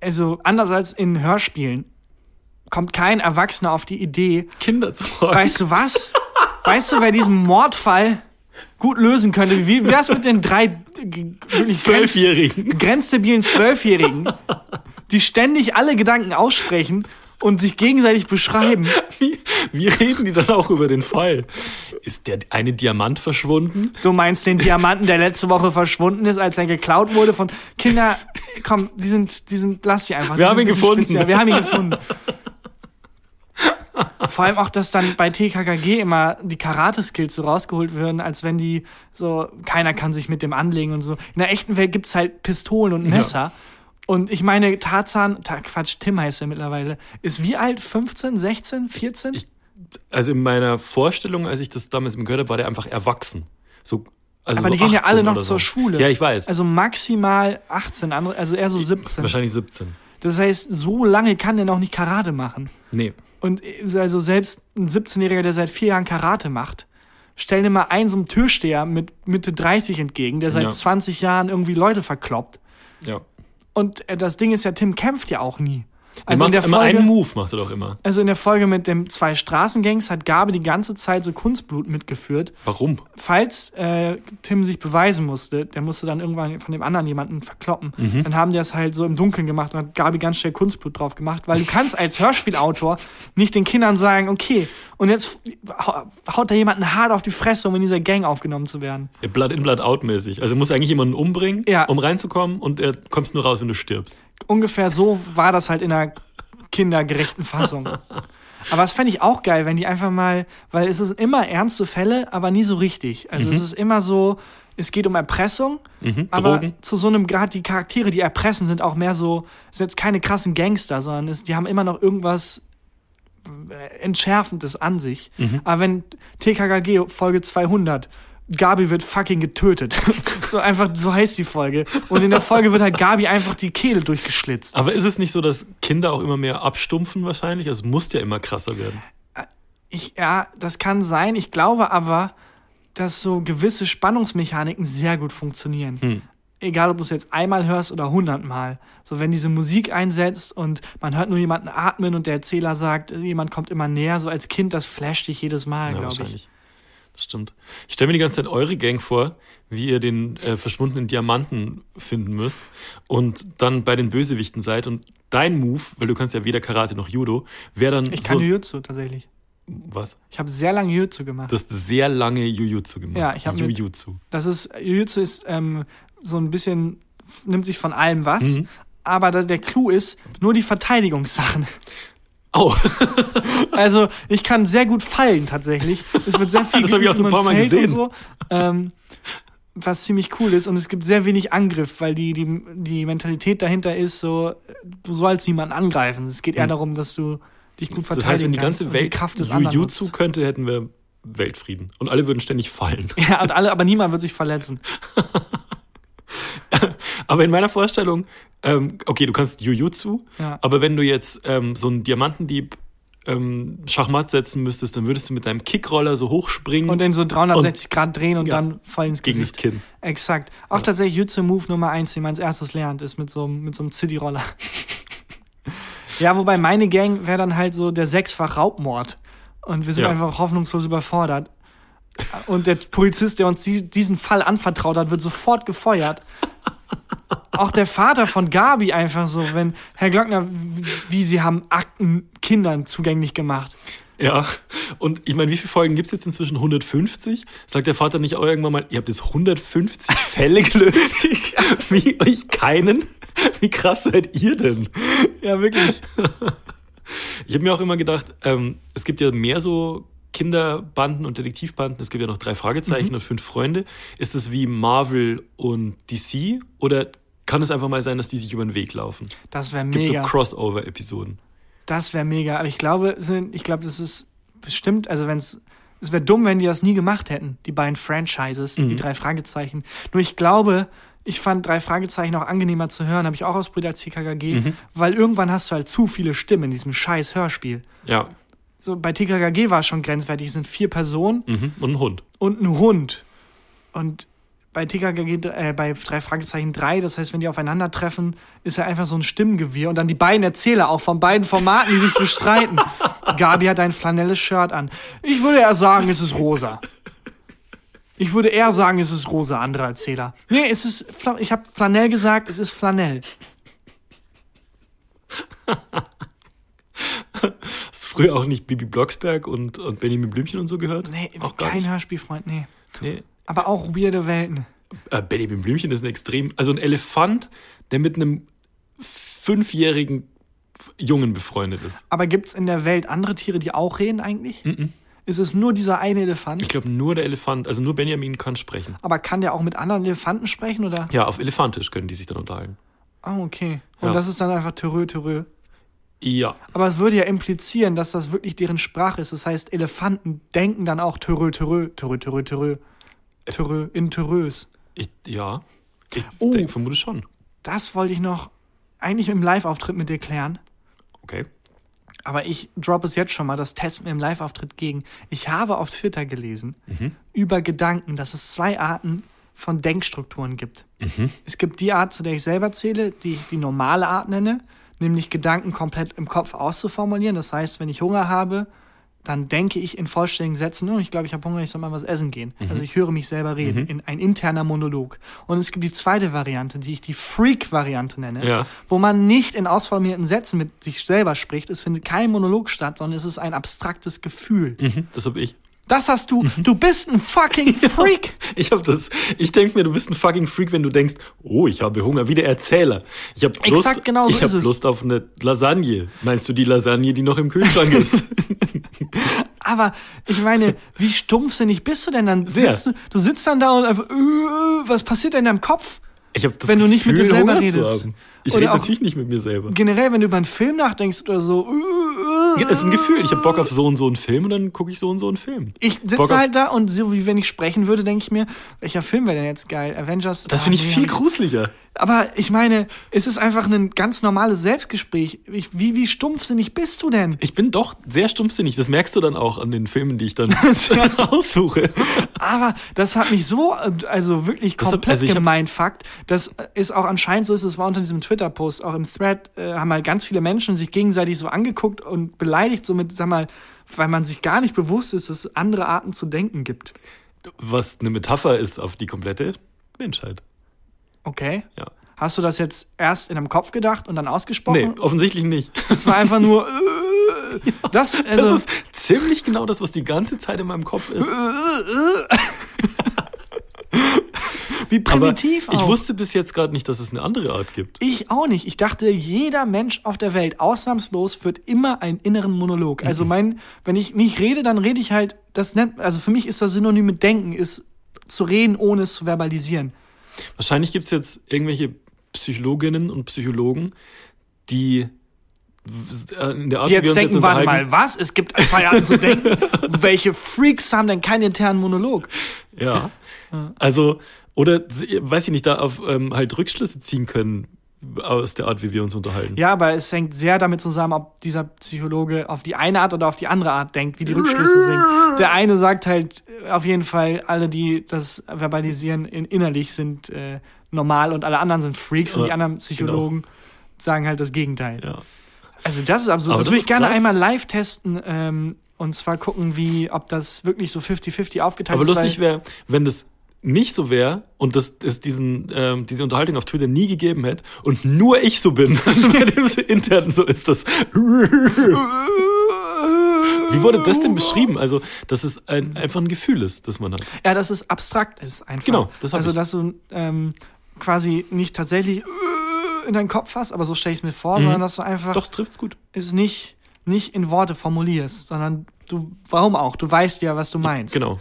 also anders als in Hörspielen, kommt kein Erwachsener auf die Idee, Kinder zu fragen. weißt du was? Weißt du, wer diesen Mordfall gut lösen könnte? Wie wär's mit den drei wirklich Zwölfjährigen. grenz- grenzstabilen Zwölfjährigen, die ständig alle Gedanken aussprechen und sich gegenseitig beschreiben? Wie, wie reden die dann auch über den Fall? Ist der eine Diamant verschwunden? Du meinst den Diamanten, der letzte Woche verschwunden ist, als er geklaut wurde von Kinder? Komm, die sind, die sind, lass sie einfach. Die Wir sind haben ihn gefunden. speziell. Wir haben ihn gefunden. Vor allem auch, dass dann bei TKKG immer die Karate-Skills so rausgeholt werden, als wenn die so, keiner kann sich mit dem anlegen und so. In der echten Welt gibt's halt Pistolen und Messer. Und ich meine, Tarzan, Ta Quatsch, Tim heißt er mittlerweile, ist wie alt? 15, 16, 14? Ich- Also in meiner Vorstellung, als ich das damals gehört habe, war der einfach erwachsen. So, also Aber so die gehen ja 18 alle noch oder zur so. Schule. Ja, ich weiß. Also maximal 18, andere, also eher so 17. Wahrscheinlich 17. Das heißt, so lange kann der noch nicht Karate machen. Nee. Und äh, also selbst ein 17-Jähriger, der seit vier Jahren Karate macht, stell dir mal einen so einen Türsteher mit Mitte 30 entgegen, der seit Ja. 20 Jahren irgendwie Leute verkloppt. Ja. Und äh, das Ding ist ja, Tim kämpft ja auch nie. Er Also in macht der immer Folge, einen Move, macht er doch immer. also in der Folge mit dem zwei Straßengangs hat Gabe die ganze Zeit so Kunstblut mitgeführt. Warum? Falls äh, Tim sich beweisen musste, der musste dann irgendwann von dem anderen jemanden verkloppen, Mhm. dann haben die das halt so im Dunkeln gemacht und hat Gabi ganz schnell Kunstblut drauf gemacht, weil du kannst als Hörspielautor nicht den Kindern sagen, okay, und jetzt hau- haut da jemanden hart auf die Fresse, um in dieser Gang aufgenommen zu werden. Blood in, Blood out mäßig. Also er muss eigentlich jemanden umbringen, Ja. um reinzukommen und er kommst nur raus, wenn du stirbst. Ungefähr so war das halt in einer kindergerechten Fassung. Aber das fände ich auch geil, wenn die einfach mal, weil es sind immer ernste Fälle, aber nie so richtig. Also es ist immer so, es geht um Erpressung, Mhm. aber zu so einem Grad, die Charaktere, die erpressen, sind auch mehr so, sind jetzt keine krassen Gangster, sondern es, die haben immer noch irgendwas äh, Entschärfendes an sich. Mhm. Aber wenn TKKG Folge 200 Gabi wird fucking getötet. so einfach, so heißt die Folge. Und in der Folge wird halt Gabi einfach die Kehle durchgeschlitzt. Aber ist es nicht so, dass Kinder auch immer mehr abstumpfen wahrscheinlich? Also es muss ja immer krasser werden. Ich, ja, das kann sein. Ich glaube aber, dass so gewisse Spannungsmechaniken sehr gut funktionieren. Hm. Egal, ob du es jetzt einmal hörst oder hundertmal. So, wenn diese Musik einsetzt und man hört nur jemanden atmen und der Erzähler sagt, jemand kommt immer näher, so als Kind, das flasht dich jedes Mal, Ja, glaube ich. Stimmt. Ich stelle mir die ganze Zeit eure Gang vor, wie ihr den äh, verschwundenen Diamanten finden müsst und dann bei den Bösewichten seid und dein Move, weil du kannst ja weder Karate noch Judo, wäre dann Ich so kann Jujutsu tatsächlich. was? Ich habe sehr lange Jujutsu gemacht. Du hast sehr lange Jujutsu gemacht. Ja, ich hab mit- Jujutsu. Das ist, Jujutsu ist ähm, so ein bisschen, nimmt sich von allem was. Mhm. Aber da, der Clou ist nur die Verteidigungssachen. Oh, Also ich kann sehr gut fallen tatsächlich. Es wird sehr viel Das hab ich auch ein paar Mal fällt und gesehen. So, ähm, was ziemlich cool ist. Und es gibt sehr wenig Angriff, weil die, die, die Mentalität dahinter ist so, du sollst niemanden angreifen. Es geht eher darum, dass du dich gut verteidigen das heißt, wenn die ganze Welt Kraft des Jujutsu könnte, hätten wir Weltfrieden. Und alle würden ständig fallen. Ja, und alle, aber niemand wird sich verletzen. Aber in meiner Vorstellung, ähm, okay, du kannst Jujutsu, Ja. aber wenn du jetzt ähm, so einen Diamantendieb ähm, Schachmatt setzen müsstest, dann würdest du mit deinem Kickroller so hochspringen Und den so 360 Grad drehen und Ja. dann voll ins gegen das Gesicht. Kinn. Exakt. Auch tatsächlich Jutsu-Move Nummer eins, den man als erstes lernt, ist mit so, einem- mit so einem City-Roller. ja, wobei meine Gang wäre dann halt so der sechsfach Raubmord. Und wir sind Ja. einfach hoffnungslos überfordert. Und der Polizist, der uns die, diesen Fall anvertraut hat, wird sofort gefeuert. Auch der Vater von Gabi einfach so, wenn Herr Glockner, wie, wie sie haben Akten Kindern zugänglich gemacht. Ja, und ich meine, wie viele Folgen gibt es jetzt inzwischen? 150? Sagt der Vater nicht auch irgendwann mal, ihr habt jetzt 150 Fälle gelöst? Wie euch keinen? Wie krass seid ihr denn? Ja, wirklich. Ich habe mir auch immer gedacht, ähm, es gibt ja mehr so Kinderbanden und Detektivbanden. Es gibt ja noch drei Fragezeichen und fünf Freunde. Ist es wie Marvel und DC? Oder kann es einfach mal sein, dass die sich über den Weg laufen? Das wäre Gibt mega. so Crossover-Episoden. Das wäre mega. Aber ich glaube, ich glaube, das ist bestimmt, also wenn es, es wäre dumm, wenn die das nie gemacht hätten, die beiden Franchises, die drei Fragezeichen. Nur ich glaube, ich fand drei Fragezeichen auch angenehmer zu hören, habe ich auch ausprobiert als TKKG, weil irgendwann hast du halt zu viele Stimmen in diesem scheiß Hörspiel. Ja. So, bei TKKG war es schon grenzwertig, es sind vier Personen Mhm. Und ein Hund. und ein Hund. Und bei TKKG, äh, bei drei Fragezeichen drei, das heißt, wenn die aufeinandertreffen, ist ja einfach so ein Stimmengewirr und dann die beiden Erzähler auch von beiden Formaten, die sich so streiten. Gabi hat ein flanelles Shirt an. Ich würde eher sagen, es ist rosa. Ich würde eher sagen, es ist rosa, andere Erzähler. Nee, es ist, ich habe Flanell gesagt, es ist Flanell. Früher auch nicht Bibi Blocksberg und, und Benjamin Blümchen und so gehört? Nee, auch kein. Hörspielfreund, nee. Nee. Aber auch weirde Welten. Äh, Benjamin Blümchen ist ein extrem, also ein Elefant, der mit einem fünfjährigen Jungen befreundet ist. Aber gibt's in der Welt andere Tiere, die auch reden eigentlich? Ist es nur dieser eine Elefant? Ich glaube, nur der Elefant, also nur Benjamin kann sprechen. Aber kann der auch mit anderen Elefanten sprechen oder? Ja, auf Elefantisch können die sich dann unterhalten. Ah, okay. Und Ja. das ist dann einfach Törö, Törö. Ja. Aber es würde ja implizieren, dass das wirklich deren Sprache ist. Das heißt, Elefanten denken dann auch Törö, Törö, Törö, Törö, Törö. Törö, in Törös. Ich, ja. Ich Oh. denk, vermute schon. Das wollte ich noch eigentlich im Live-Auftritt mit dir klären. Okay. Aber ich droppe es jetzt schon mal, das testen wir im Live-Auftritt gegen. Ich habe auf Twitter gelesen über Gedanken, dass es zwei Arten von Denkstrukturen gibt. Es gibt die Art, zu der ich selber zähle, die ich die normale Art nenne, nämlich Gedanken komplett im Kopf auszuformulieren. Das heißt, wenn ich Hunger habe, dann denke ich in vollständigen Sätzen, oh, ich glaube, ich habe Hunger, ich soll mal was essen gehen. Also ich höre mich selber reden, in ein interner Monolog. Und es gibt die zweite Variante, die ich die Freak-Variante nenne, Ja. wo man nicht in ausformulierten Sätzen mit sich selber spricht. Es findet kein Monolog statt, sondern es ist ein abstraktes Gefühl. Mhm, das habe ich. Das hast du. Du bist ein fucking Freak. Ich habe das. Ich denke mir, du bist ein fucking Freak, wenn du denkst, oh, ich habe Hunger, wie der Erzähler. Ich habe Lust, Exakt genau so ich es. Lust auf eine Lasagne. Meinst du die Lasagne, die noch im Kühlschrank ist? Aber ich meine, wie stumpfsinnig bist du denn dann? Sehr. Sitzt du, du sitzt dann da und einfach, äh, äh, was passiert denn in deinem Kopf? Ich habe das Wenn du nicht mit dir Gefühl, selber Hunger redest. Ich Oder rede natürlich nicht mit mir selber. Generell, wenn du über einen Film nachdenkst oder so. Äh, Das ist ein Gefühl. Ich habe Bock auf so und so einen Film und dann gucke ich so und so einen Film. Ich sitze halt da und so wie wenn ich sprechen würde, denke ich mir, welcher Film wäre denn jetzt geil? Avengers. Das Ah, finde ich viel gruseliger. Aber ich meine, es ist einfach ein ganz normales Selbstgespräch. Ich, wie, wie stumpfsinnig bist du denn? Ich bin doch sehr stumpfsinnig. Das merkst du dann auch an den Filmen, die ich dann aussuche. Aber das hat mich so, also wirklich komplett also hab- gemeinfuckt. Das ist auch anscheinend so ist, es war unter diesem Twitter-Post, auch im Thread, äh, haben halt ganz viele Menschen sich gegenseitig so angeguckt und beleidigt, so mit, sag mal, weil man sich gar nicht bewusst ist, dass es andere Arten zu denken gibt. Was eine Metapher ist auf die komplette Menschheit. Okay. Ja. Hast du das jetzt erst in deinem Kopf gedacht und dann ausgesprochen? Nee, offensichtlich nicht. Es war einfach nur. Äh, das, also, Das ist ziemlich genau das, was die ganze Zeit in meinem Kopf ist. Wie primitiv Aber ich auch. wusste bis jetzt gerade nicht, dass es eine andere Art gibt. Ich auch nicht. Ich dachte, jeder Mensch auf der Welt, ausnahmslos, führt immer einen inneren Monolog. Also Mhm. mein, wenn ich nicht rede, dann rede ich halt, das nennt, also für mich ist das Synonym mit Denken, ist zu reden, ohne es zu verbalisieren. Wahrscheinlich gibt es jetzt irgendwelche Psychologinnen und Psychologen, die in der Art, Die jetzt denken, warte mal, was? Es gibt zwei Arten zu denken. Welche Freaks haben denn keinen internen Monolog? Ja. Also, oder, weiß ich nicht, da auf ähm, halt Rückschlüsse ziehen können aus der Art, wie wir uns unterhalten. Ja, aber es hängt sehr damit zusammen, ob dieser Psychologe auf die eine Art oder auf die andere Art denkt, wie die Rückschlüsse sind. Der eine sagt halt äh, auf jeden Fall, alle, die das verbalisieren in, innerlich, sind äh, normal und alle anderen sind Freaks und Ja, die anderen Psychologen sagen halt das Gegenteil. Ja. Also das ist absurd. Aber das das würde ich gerne krass. einmal live testen ähm, und zwar gucken, wie, ob das wirklich so 50-50 aufgeteilt Aber ist. lustig weil- wäre, wenn das nicht so wäre und das, es diesen, ähm, diese Unterhaltung auf Twitter nie gegeben hätte und nur ich so bin, bei dem intern so ist das. Wie wurde das denn beschrieben? Also, dass es ein, einfach ein Gefühl ist, das man hat. Ja, dass es abstrakt ist einfach. Genau, das Also, ich. dass du ähm, quasi nicht tatsächlich in deinen Kopf hast, aber so stelle ich es mir vor, Mhm. sondern dass du einfach Doch, trifft's gut. es nicht, nicht in Worte formulierst, sondern du, warum auch? Du weißt ja, was du meinst. Genau.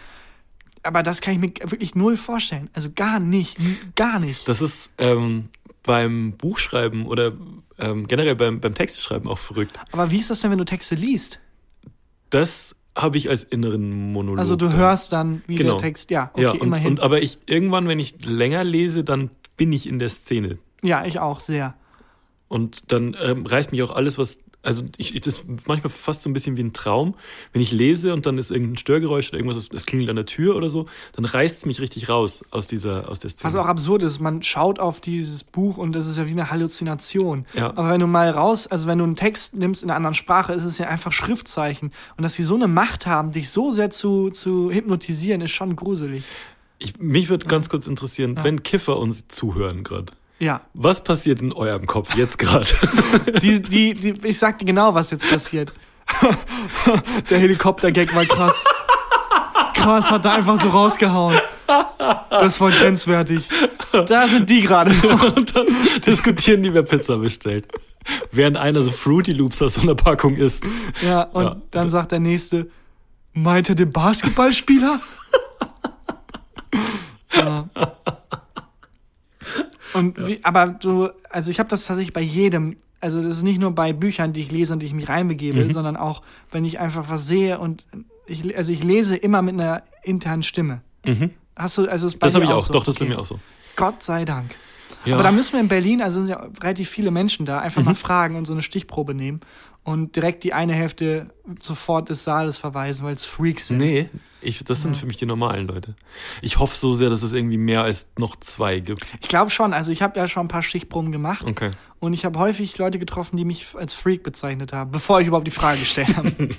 Aber das kann ich mir wirklich null vorstellen. Also gar nicht, gar nicht. Das ist ähm, beim Buchschreiben oder ähm, generell beim, beim Texteschreiben auch verrückt. aber wie ist das denn, wenn du Texte liest? Das habe ich als inneren Monolog. Also du hörst dann, wie Genau. der Text, ja, okay, ja, und, immerhin. und aber ich irgendwann, wenn ich länger lese, dann bin ich in der Szene. Ja, ich auch sehr. Und dann ähm, reißt mich auch alles, was. Also ich, ich das ist manchmal fast so ein bisschen wie ein Traum. Wenn ich lese und dann ist irgendein Störgeräusch oder irgendwas, es klingelt an der Tür oder so, dann reißt es mich richtig raus aus dieser, aus der Szene. Was auch absurd ist, man schaut auf dieses Buch und das ist ja wie eine Halluzination. Ja. Aber wenn du mal raus, also wenn du einen Text nimmst in einer anderen Sprache, ist es ja einfach Schriftzeichen. Und dass sie so eine Macht haben, dich so sehr zu, zu hypnotisieren, ist schon gruselig. ich, mich würde ganz kurz interessieren, wenn Kiffer uns zuhören gerade. Ja. Was passiert in eurem Kopf jetzt gerade? Die, die, die, ich sag dir genau, was jetzt passiert. Der Helikopter-Gag war krass. Krass, hat er einfach so rausgehauen. Das war grenzwertig. Da sind die gerade noch. und dann diskutieren die, wer Pizza bestellt. Während einer so Fruity Loops aus so einer Packung isst. Ja, und Ja. dann sagt der Nächste, meint er den Basketballspieler? ja. Und wie, aber du, also ich habe das tatsächlich bei jedem, also das ist nicht nur bei Büchern, die ich lese und die ich mich reinbegebe, Mhm. sondern auch, wenn ich einfach was sehe und ich, also ich lese immer mit einer internen Stimme. Hast du, also ist bei Mhm. Das habe ich auch. so? Doch, das ist Okay. bei mir auch so. Gott sei Dank. Ja. Aber da müssen wir in Berlin, also sind ja relativ viele Menschen da, einfach Mhm. mal fragen und so eine Stichprobe nehmen und direkt die eine Hälfte sofort des Saales verweisen, weil es Freaks sind. Nee, ich, das sind für mich die normalen Leute. Ich hoffe so sehr, dass es irgendwie mehr als noch zwei gibt. Ich glaube schon, also ich habe ja schon ein paar Stichproben gemacht Okay. und ich habe häufig Leute getroffen, die mich als Freak bezeichnet haben, bevor ich überhaupt die Frage gestellt habe.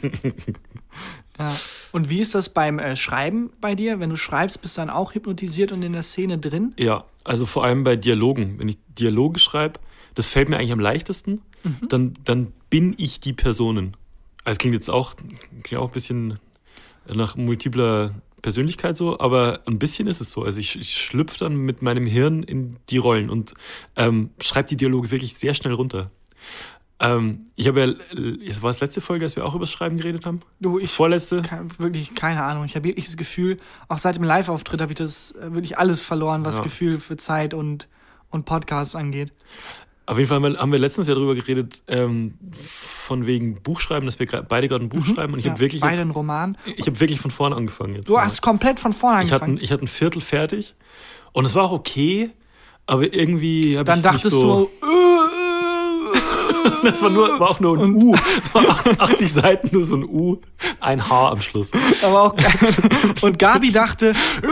ja. Und wie ist das beim äh, Schreiben bei dir? Wenn du schreibst, bist du dann auch hypnotisiert und in der Szene drin? Ja, also vor allem bei Dialogen. Wenn ich Dialoge schreibe, das fällt mir eigentlich am leichtesten, dann, dann bin ich die Personen. Also es klingt jetzt auch, klingt auch ein bisschen nach multipler Persönlichkeit so, aber ein bisschen ist es so. Also ich, ich schlüpfe dann mit meinem Hirn in die Rollen und ähm, schreibe die Dialoge wirklich sehr schnell runter. Ähm, ich habe ja, es war das letzte Folge, als wir auch über das Schreiben geredet haben? Du, ich Vorletzte? Kein, wirklich keine Ahnung. Ich habe wirklich das Gefühl, auch seit dem Live-Auftritt habe ich das äh, wirklich alles verloren, was Ja. Gefühl für Zeit und, und Podcasts angeht. Auf jeden Fall haben wir, letztens ja darüber geredet, ähm, von wegen Buchschreiben, dass wir beide gerade ein Buch schreiben und ich Ja, habe wirklich, beide jetzt, einen Roman. ich habe wirklich von vorne angefangen jetzt. Du hast komplett von vorne ich hatte, angefangen. ich hatte ein Viertel fertig und es war auch okay, aber irgendwie habe Dann ich dachtest nicht so. du, äh, das war nur, war auch nur ein U. Es war 80, 80 Seiten nur so ein U, ein H am Schluss. aber auch und Gabi dachte, äh,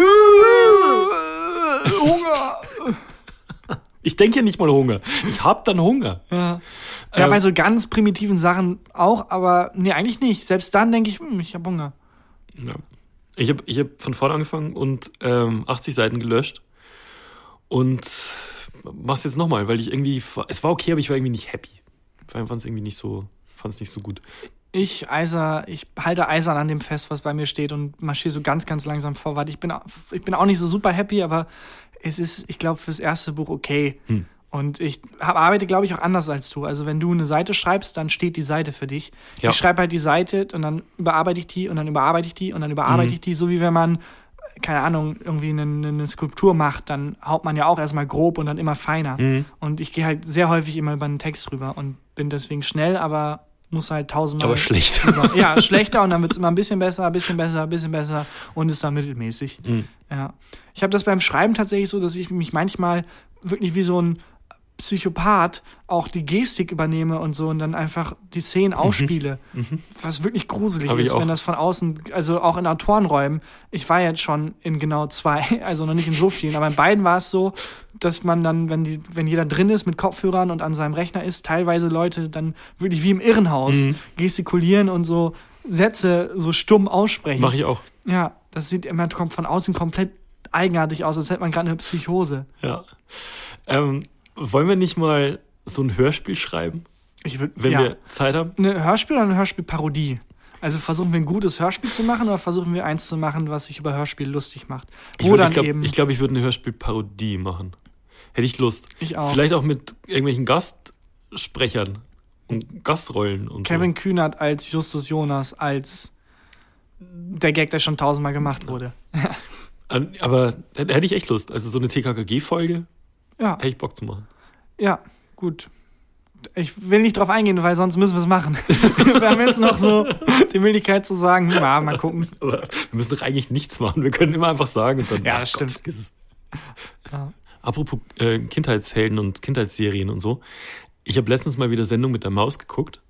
Hunger. Ich denke ja nicht mal Hunger. Ich habe dann Hunger. Ja. Ja, Ähm, bei so ganz primitiven Sachen auch, aber nee, eigentlich nicht. Selbst dann denke ich, hm, ich habe Hunger. Ja. Ich habe ich hab von vorne angefangen und ähm, 80 Seiten gelöscht. Und mach's jetzt nochmal, weil ich irgendwie. Es war okay, aber ich war irgendwie nicht happy. Ich fand es irgendwie nicht so, fand's nicht so gut. Ich, eiser, ich halte eisern an dem fest, was bei mir steht und marschiere so ganz, ganz langsam vorwärts. Ich bin, ich bin auch nicht so super happy, aber es ist, ich glaube, fürs erste Buch okay. Hm. Und ich hab, arbeite, glaube ich, auch anders als du. Also wenn du eine Seite schreibst, dann steht die Seite für dich. Ja. Ich schreibe halt die Seite und dann überarbeite ich die und dann überarbeite ich die und dann überarbeite Mhm. ich die, so wie wenn man, keine Ahnung, irgendwie eine, eine Skulptur macht, dann haut man ja auch erstmal grob und dann immer feiner. Mhm. Und ich gehe halt sehr häufig immer über den Text rüber und bin deswegen schnell, aber muss halt tausendmal. Aber schlecht. Ja, schlechter und dann wird es immer ein bisschen besser, ein bisschen besser, ein bisschen besser und ist dann mittelmäßig. Mhm. Ja. Ich habe das beim Schreiben tatsächlich so, dass ich mich manchmal wirklich wie so ein Psychopath auch die Gestik übernehme und so und dann einfach die Szenen ausspiele. Was wirklich gruselig Mhm. Hab ist, wenn das von außen, also auch in Autorenräumen. Ich war jetzt schon in genau zwei, also noch nicht in so vielen, aber in beiden war es so, dass man dann, wenn die, wenn jeder drin ist mit Kopfhörern und an seinem Rechner ist, teilweise Leute dann wirklich wie im Irrenhaus Mhm. gestikulieren und so Sätze so stumm aussprechen. Mache ich auch. Ja, das sieht immer kommt von außen komplett eigenartig aus, als hätte man gerade eine Psychose. Ja. Ähm, wollen wir nicht mal so ein Hörspiel schreiben, Ich würd, wenn ja. wir Zeit haben? Eine Hörspiel oder eine Hörspielparodie? Also versuchen wir ein gutes Hörspiel zu machen oder versuchen wir eins zu machen, was sich über Hörspiel lustig macht? Ich Wo würd- dann ich glaube, eben. ich, glaub, ich würde eine Hörspielparodie machen. Hätte ich Lust. Ich auch. Vielleicht auch mit irgendwelchen Gastsprechern und Gastrollen und Kevin Kühnert als Justus Jonas als der Gag, der schon tausendmal gemacht wurde. so. Aber hätte hätte ich echt Lust. Also so eine TKKG-Folge Ja, hätte ich Bock zu machen. ja, gut. Ich will nicht drauf eingehen, weil sonst müssen wir es machen. wir haben jetzt noch so die Möglichkeit zu sagen, ja, mal gucken. Aber wir müssen doch eigentlich nichts machen. Wir können immer einfach sagen und dann. Ja, das Gott, stimmt. es. Ja. Apropos äh, Kindheitshelden und Kindheitsserien und so. Ich habe letztens mal wieder Sendung mit der Maus geguckt,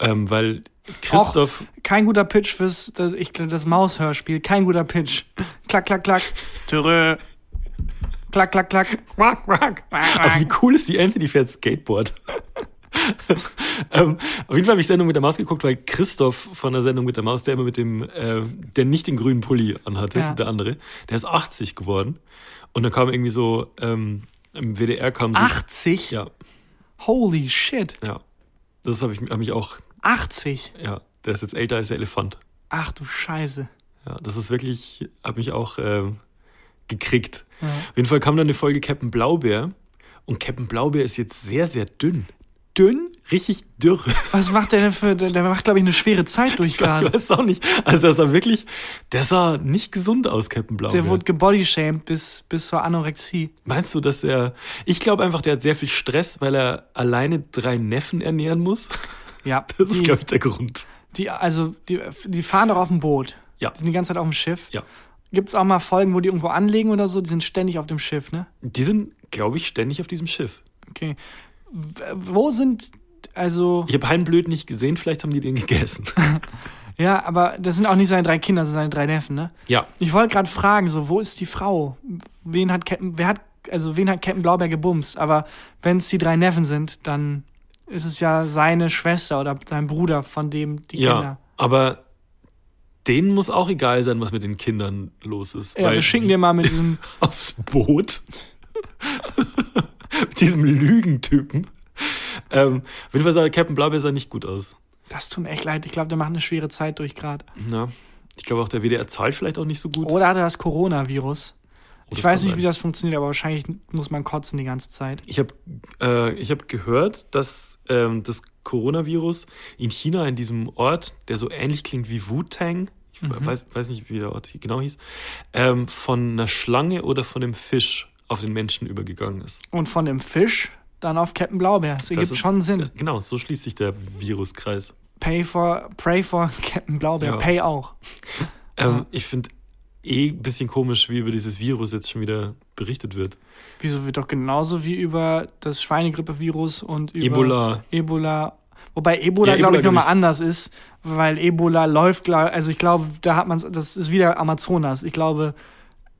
ähm, weil Christoph. Kein guter Pitch fürs das, ich, das Maushörspiel. Kein guter Pitch. Klack, klack, klack. Törö. Klack, klack, klack. Quack, quack. Aber wie cool ist die die fährt Skateboard. ähm, auf jeden Fall habe ich Sendung mit der Maus geguckt, weil Christoph von der Sendung mit der Maus, der immer mit dem, äh, der nicht den grünen Pulli anhatte, Ja. der andere, der ist 80 geworden. Und dann kam irgendwie so, ähm, im WDR kam so. 80? Ja, Holy shit. ja. Das habe ich hab mich auch, 80? ja, der ist jetzt älter als der Elefant. Ach du Scheiße. Ja, das ist wirklich, hat mich auch ähm, gekriegt. Ja. Auf jeden Fall kam dann eine Folge Captain Blaubeer. Und Captain Blaubeer ist jetzt sehr, sehr dünn. Dünn? Richtig dürr. Was macht der denn für, der, macht, glaube ich, eine schwere Zeit durch Ich gerade. weiß auch nicht. Also der sah wirklich, der sah nicht gesund aus, Captain Blaubeer. Der wurde gebodyshamed bis, bis zur Anorexie. Meinst du, dass er, ich glaube einfach, der hat sehr viel Stress, weil er alleine drei Neffen ernähren muss. Ja. Das ist, glaube ich, der Grund. die, also, die, die fahren doch auf dem Boot. Ja. Die sind die ganze Zeit auf dem Schiff. Ja. Gibt es auch mal Folgen, wo die irgendwo anlegen oder so? Die sind ständig auf dem Schiff, ne? Die sind, glaube ich, ständig auf diesem Schiff. Okay. Wo sind, also, Ich habe Heinblöd nicht gesehen, vielleicht haben die den gegessen. ja, aber das sind auch nicht seine drei Kinder, das sind seine drei Neffen, ne? ja. Ich wollte gerade fragen, so, wo ist die Frau? Wen hat Captain, wer hat, also, wen hat Captain Blaubeer gebumst? Aber wenn es die drei Neffen sind, dann ist es ja seine Schwester oder sein Bruder, von dem die Ja, Kinder. aber denen muss auch egal sein, was mit den Kindern los ist. Ja, wir schicken dir mal mit diesem, aufs Boot. mit diesem Lügentypen. Ähm, auf jeden Fall sah Captain Blaubeer sah nicht gut aus. das tut mir echt leid, ich glaube, der macht eine schwere Zeit durch gerade. Ja. Ich glaube auch, der WDR zahlt vielleicht auch nicht so gut. Oder hat er das Coronavirus? Oh, das Ich weiß nicht, sein. wie das funktioniert, aber wahrscheinlich muss man kotzen die ganze Zeit. Ich habe äh, ich hab gehört, dass ähm, das Coronavirus in China, in diesem Ort, der so ähnlich klingt wie Wu-Tang, ich Mhm. weiß, weiß nicht, wie der Ort genau hieß, ähm, von einer Schlange oder von einem Fisch auf den Menschen übergegangen ist. Und von dem Fisch dann auf Captain Blaubeer. Das ergibt ist- schon Sinn. Genau, so schließt sich der Viruskreis. Pay for, pray for Captain Blaubeer. Ja. Pay auch. Ähm, Ich finde eh ein bisschen komisch, wie über dieses Virus jetzt schon wieder berichtet wird. Wieso wird doch genauso wie über das Schweinegrippevirus und über Ebola. Ebola. Wobei Ebola, Ja, glaube ich, nochmal anders ist, weil Ebola läuft, also ich glaube, da hat man das ist wieder Amazonas. Ich glaube,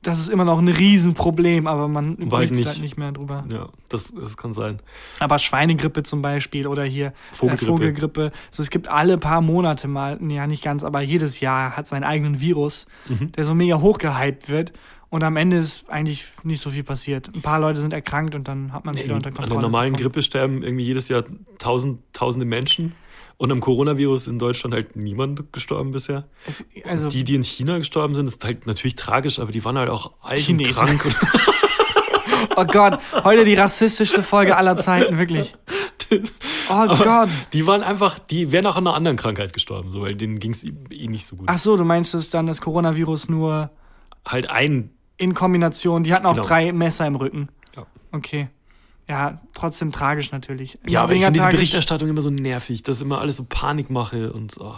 das ist immer noch ein Riesenproblem, aber man berichtet nicht. halt nicht mehr drüber. Ja, das, das kann sein. Aber Schweinegrippe zum Beispiel oder hier Vogelgrippe. Äh, Vogelgrippe. Also es gibt alle paar Monate mal, ja nicht ganz, aber jedes Jahr hat seinen eigenen Virus, Mhm. der so mega hochgehypt wird. Und am Ende ist eigentlich nicht so viel passiert. Ein paar Leute sind erkrankt und dann hat man es wieder unter An Kontrolle. der normalen bekommen. Grippe sterben irgendwie jedes Jahr tausend, tausende Menschen. Und am Coronavirus in Deutschland halt niemand gestorben bisher. Es, also, die, die in China gestorben sind, ist halt natürlich tragisch, aber die waren halt auch alt Chinesen. und krank. Oh Gott, heute die rassistischste Folge aller Zeiten, wirklich. Oh aber Gott. Die waren einfach, die wären auch an einer anderen Krankheit gestorben, so, weil denen ging es eh nicht so gut. Ach so, du meinst es dann das Coronavirus nur Halt ein. In Kombination. Die hatten auch Genau. drei Messer im Rücken. Ja, Okay. Ja, trotzdem tragisch natürlich. ja aber ich finde diese Berichterstattung immer so nervig, dass immer alles so Panikmache und so.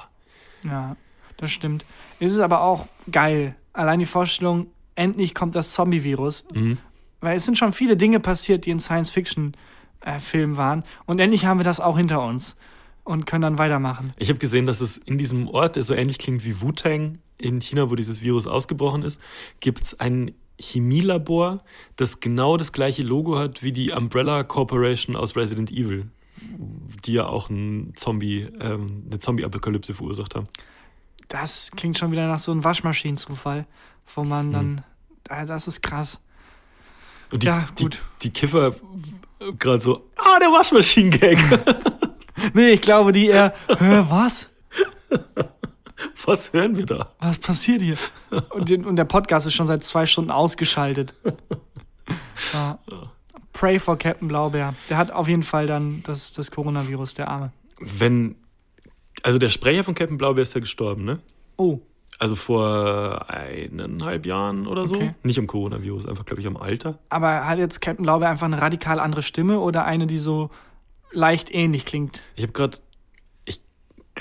Ja, das stimmt. Es ist aber auch geil. Allein die Vorstellung, endlich kommt das Zombie-Virus. Mhm. Weil es sind schon viele Dinge passiert, die in Science-Fiction-Filmen waren. Und endlich haben wir das auch hinter uns und können dann weitermachen. Ich habe gesehen, dass es in diesem Ort, der so ähnlich klingt wie Wu-Tang in China, wo dieses Virus ausgebrochen ist, gibt es ein Chemielabor, das genau das gleiche Logo hat wie die Umbrella Corporation aus Resident Evil, die ja auch ein Zombie, ähm, eine Zombie-Apokalypse verursacht haben. Das klingt schon wieder nach so einem Waschmaschinenzufall, wo man dann. Ah, Das ist krass. Und die, Ja, gut. Die, die Kiffer gerade so, ah, der Waschmaschinen-Gag. Nee, ich glaube, die eher. Was? Was hören wir da? Was passiert hier? Und, den, und der Podcast ist schon seit zwei Stunden ausgeschaltet. Ja. Pray for Captain Blaubeer. Der hat auf jeden Fall dann das, das Coronavirus, der Arme. Wenn, also der Sprecher von Captain Blaubeer ist ja gestorben, ne? Oh, Also vor eineinhalb Jahren oder so. Okay. Nicht am Coronavirus, einfach, glaube ich, am Alter. aber hat jetzt Captain Blaubeer einfach eine radikal andere Stimme oder eine, die so leicht ähnlich klingt? Ich habe gerade,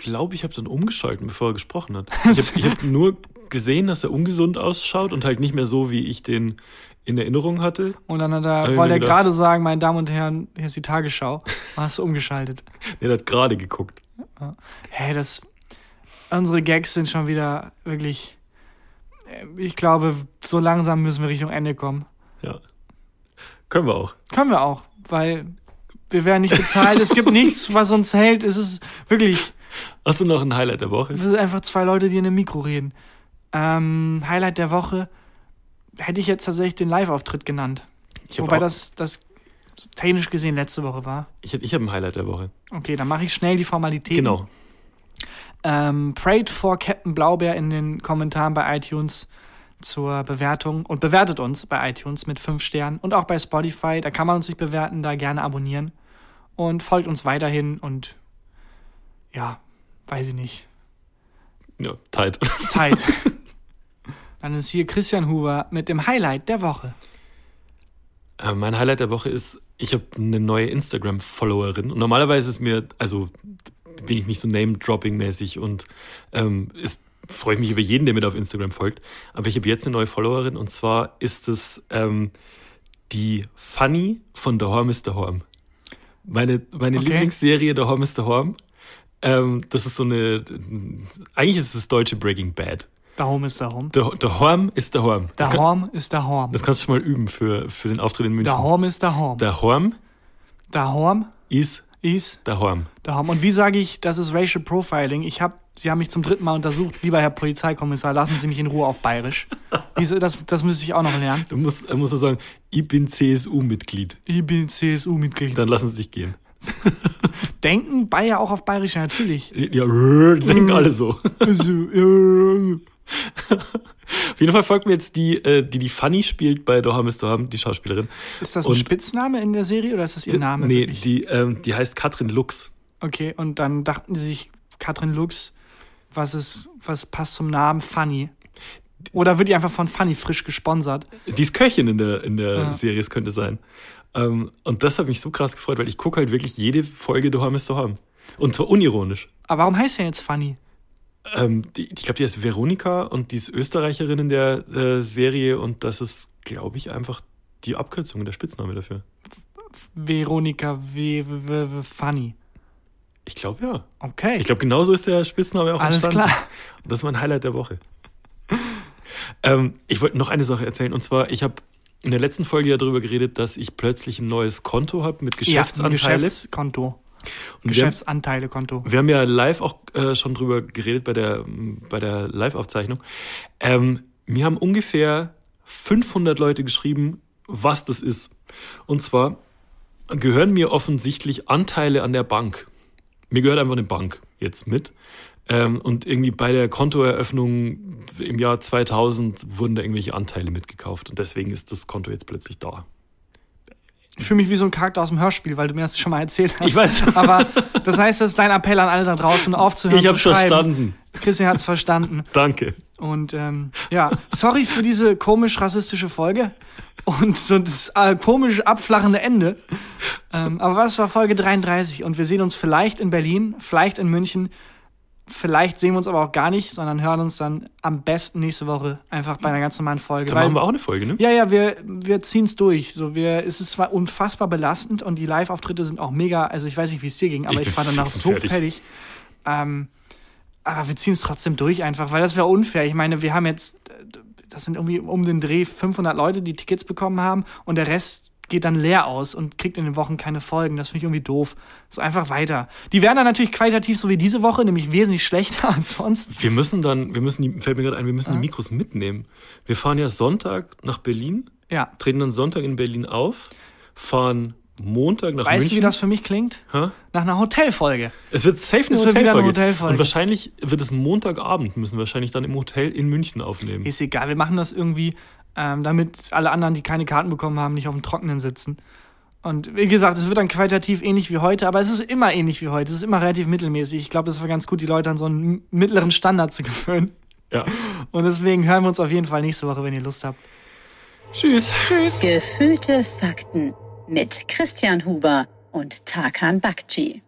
glaube, ich habe dann umgeschalten, bevor er gesprochen hat. Ich habe hab nur gesehen, dass er ungesund ausschaut und halt nicht mehr so, wie ich den in Erinnerung hatte. Und dann hat er, wollte er gerade sagen, meine Damen und Herren, hier ist die Tagesschau. Hast du umgeschaltet. Der hat gerade geguckt. Hey, das. Unsere Gags sind schon wieder wirklich. äh, Ich glaube, so langsam müssen wir Richtung Ende kommen. Ja. Können wir auch. Können wir auch, weil wir werden nicht bezahlt. es gibt nichts, was uns hält. Es ist wirklich. Hast du noch ein Highlight der Woche? Wir sind einfach zwei Leute, die in einem Mikro reden. Ähm, Highlight der Woche hätte ich jetzt tatsächlich den Live-Auftritt genannt. Wobei das, das technisch gesehen letzte Woche war. Ich habe ich hab ein Highlight der Woche. Okay, dann mache ich schnell die Formalitäten. Genau. Ähm, prayed for Captain Blaubeer in den Kommentaren bei iTunes zur Bewertung und bewertet uns bei iTunes mit fünf Sternen und auch bei Spotify. Da kann man uns nicht bewerten, da gerne abonnieren und folgt uns weiterhin und ja, weiß ich nicht. Ja, tight. Tight. Dann ist hier Christian Huber mit dem Highlight der Woche. Äh, mein Highlight der Woche ist, ich habe eine neue Instagram-Followerin. Und normalerweise ist mir, also bin ich nicht so Name-Dropping-mäßig und ähm, es freue ich mich über jeden, der mir da auf Instagram folgt. Aber ich habe jetzt eine neue Followerin und zwar ist es ähm, die Funny von The Horm is the Horm. Meine, meine Okay. Lieblingsserie The Horm is the Horm. Ähm, das ist so eine, eigentlich ist es das deutsche Breaking Bad. Der Home ist der Home. The, the Horm ist der Horm. Der kann, Horm ist der Horm. das kannst du schon mal üben für, für den Auftritt in München. Der Horm ist der Horm. Der Horm Der Horm ist ist der Horm. der Horm. Und wie sage ich, das ist Racial Profiling? Ich habe, Sie haben mich zum dritten Mal untersucht. Lieber Herr Polizeikommissar, lassen Sie mich in Ruhe auf Bayerisch. Wieso, das, das müsste ich auch noch lernen. Du musst, muss nur sagen, ich bin CSU-Mitglied. Ich bin CSU-Mitglied. Dann lassen sie sich gehen. Denken Bayer auch auf Bayerisch? Natürlich. Ja, denken alle so. Also, äh, Auf jeden Fall folgt mir jetzt die, äh, die die Funny spielt bei Doham ist Doham, die Schauspielerin. ist das ein Und- Spitzname in der Serie oder ist das ihr Name? Nee, wirklich? die, ähm, die heißt Katrin Lux. Okay, und dann dachten sie sich, Katrin Lux, was ist, was passt zum Namen Funny? Oder wird die einfach von Funny frisch gesponsert? Die ist Köchin in der, in der Ja. Serie, es könnte sein. Ähm, und das hat mich so krass gefreut, weil ich gucke halt wirklich jede Folge Doham ist Doham. Und zwar unironisch. Aber warum heißt der jetzt Funny? Ähm, die, ich glaube, die heißt Veronika und die ist Österreicherin in der äh, Serie und das ist, glaube ich, einfach die Abkürzung, der Spitzname dafür. Veronika W. W. W. Funny. Ich glaube ja. Okay. Ich glaube, genauso ist der Spitzname auch Alles entstanden. klar. Und das ist mein Highlight der Woche. ähm, ich wollte noch eine Sache erzählen und zwar, ich habe in der letzten Folge ja darüber geredet, dass ich plötzlich ein neues Konto habe mit Ja, Geschäftsanteile. Geschäftskonto. und wir, haben- Geschäftsanteile-Konto. wir haben ja live auch äh, schon drüber geredet bei der, bei der Live-Aufzeichnung. Ähm, mir haben ungefähr 500 Leute geschrieben, was das ist. Und zwar gehören mir offensichtlich Anteile an der Bank. Mir gehört einfach eine Bank jetzt mit. Ähm, und irgendwie bei der Kontoeröffnung im Jahr 2000 wurden da irgendwelche Anteile mitgekauft. Und deswegen ist das Konto jetzt plötzlich da. Ich fühle mich wie so ein Charakter aus dem Hörspiel, weil du mir das schon mal erzählt hast. Ich weiß. Aber das heißt, das ist dein Appell an alle da draußen, aufzuhören Ich habe verstanden. Christian hat es verstanden. Danke. Und ähm, ja, sorry für diese komisch-rassistische Folge und so das äh, komisch abflachende Ende. Ähm, aber was war Folge 33? Und wir sehen uns vielleicht in Berlin, vielleicht in München, vielleicht sehen wir uns aber auch gar nicht, sondern hören uns dann am besten nächste Woche einfach bei einer ganz normalen Folge. Da machen wir auch eine Folge, ne? ja, ja, wir, wir ziehen es durch. So, wir, es ist zwar unfassbar belastend und die Live-Auftritte sind auch mega, also ich weiß nicht, wie es dir ging, aber Ich ich, war danach so fertig. fertig. Ähm, aber wir ziehen es trotzdem durch einfach, weil das wäre unfair. Ich meine, wir haben jetzt, äh, das sind irgendwie um den Dreh 500 Leute, die Tickets bekommen haben und der Rest geht dann leer aus und kriegt in den Wochen keine Folgen. Das finde ich irgendwie doof. So einfach weiter. Die werden dann natürlich qualitativ so wie diese Woche, nämlich wesentlich schlechter als sonst. Wir müssen dann, wir müssen, die, fällt mir gerade ein, wir müssen die Mikros mitnehmen. Wir fahren ja Sonntag nach Berlin, Ja. treten dann Sonntag in Berlin auf, fahren Montag nach Weißt München. du, wie das für mich klingt? Hä? Nach einer Hotelfolge. Es wird safe eine Es wird wieder eine Hotelfolge. Hotelfolge. Und wahrscheinlich wird es Montagabend, müssen wir wahrscheinlich dann im Hotel in München aufnehmen. Ist egal, wir machen das irgendwie, ähm, damit alle anderen, die keine Karten bekommen haben, nicht auf dem Trockenen sitzen. Und wie gesagt, es wird dann qualitativ ähnlich wie heute, aber es ist immer ähnlich wie heute. Es ist immer relativ mittelmäßig. Ich glaube, das war ganz gut, die Leute an so einen mittleren Standard zu gewöhnen. Ja. Und deswegen hören wir uns auf jeden Fall nächste Woche, wenn ihr Lust habt. Tschüss. Tschüss. Gefühlte Fakten mit Christian Huber und Tarkan Bakci.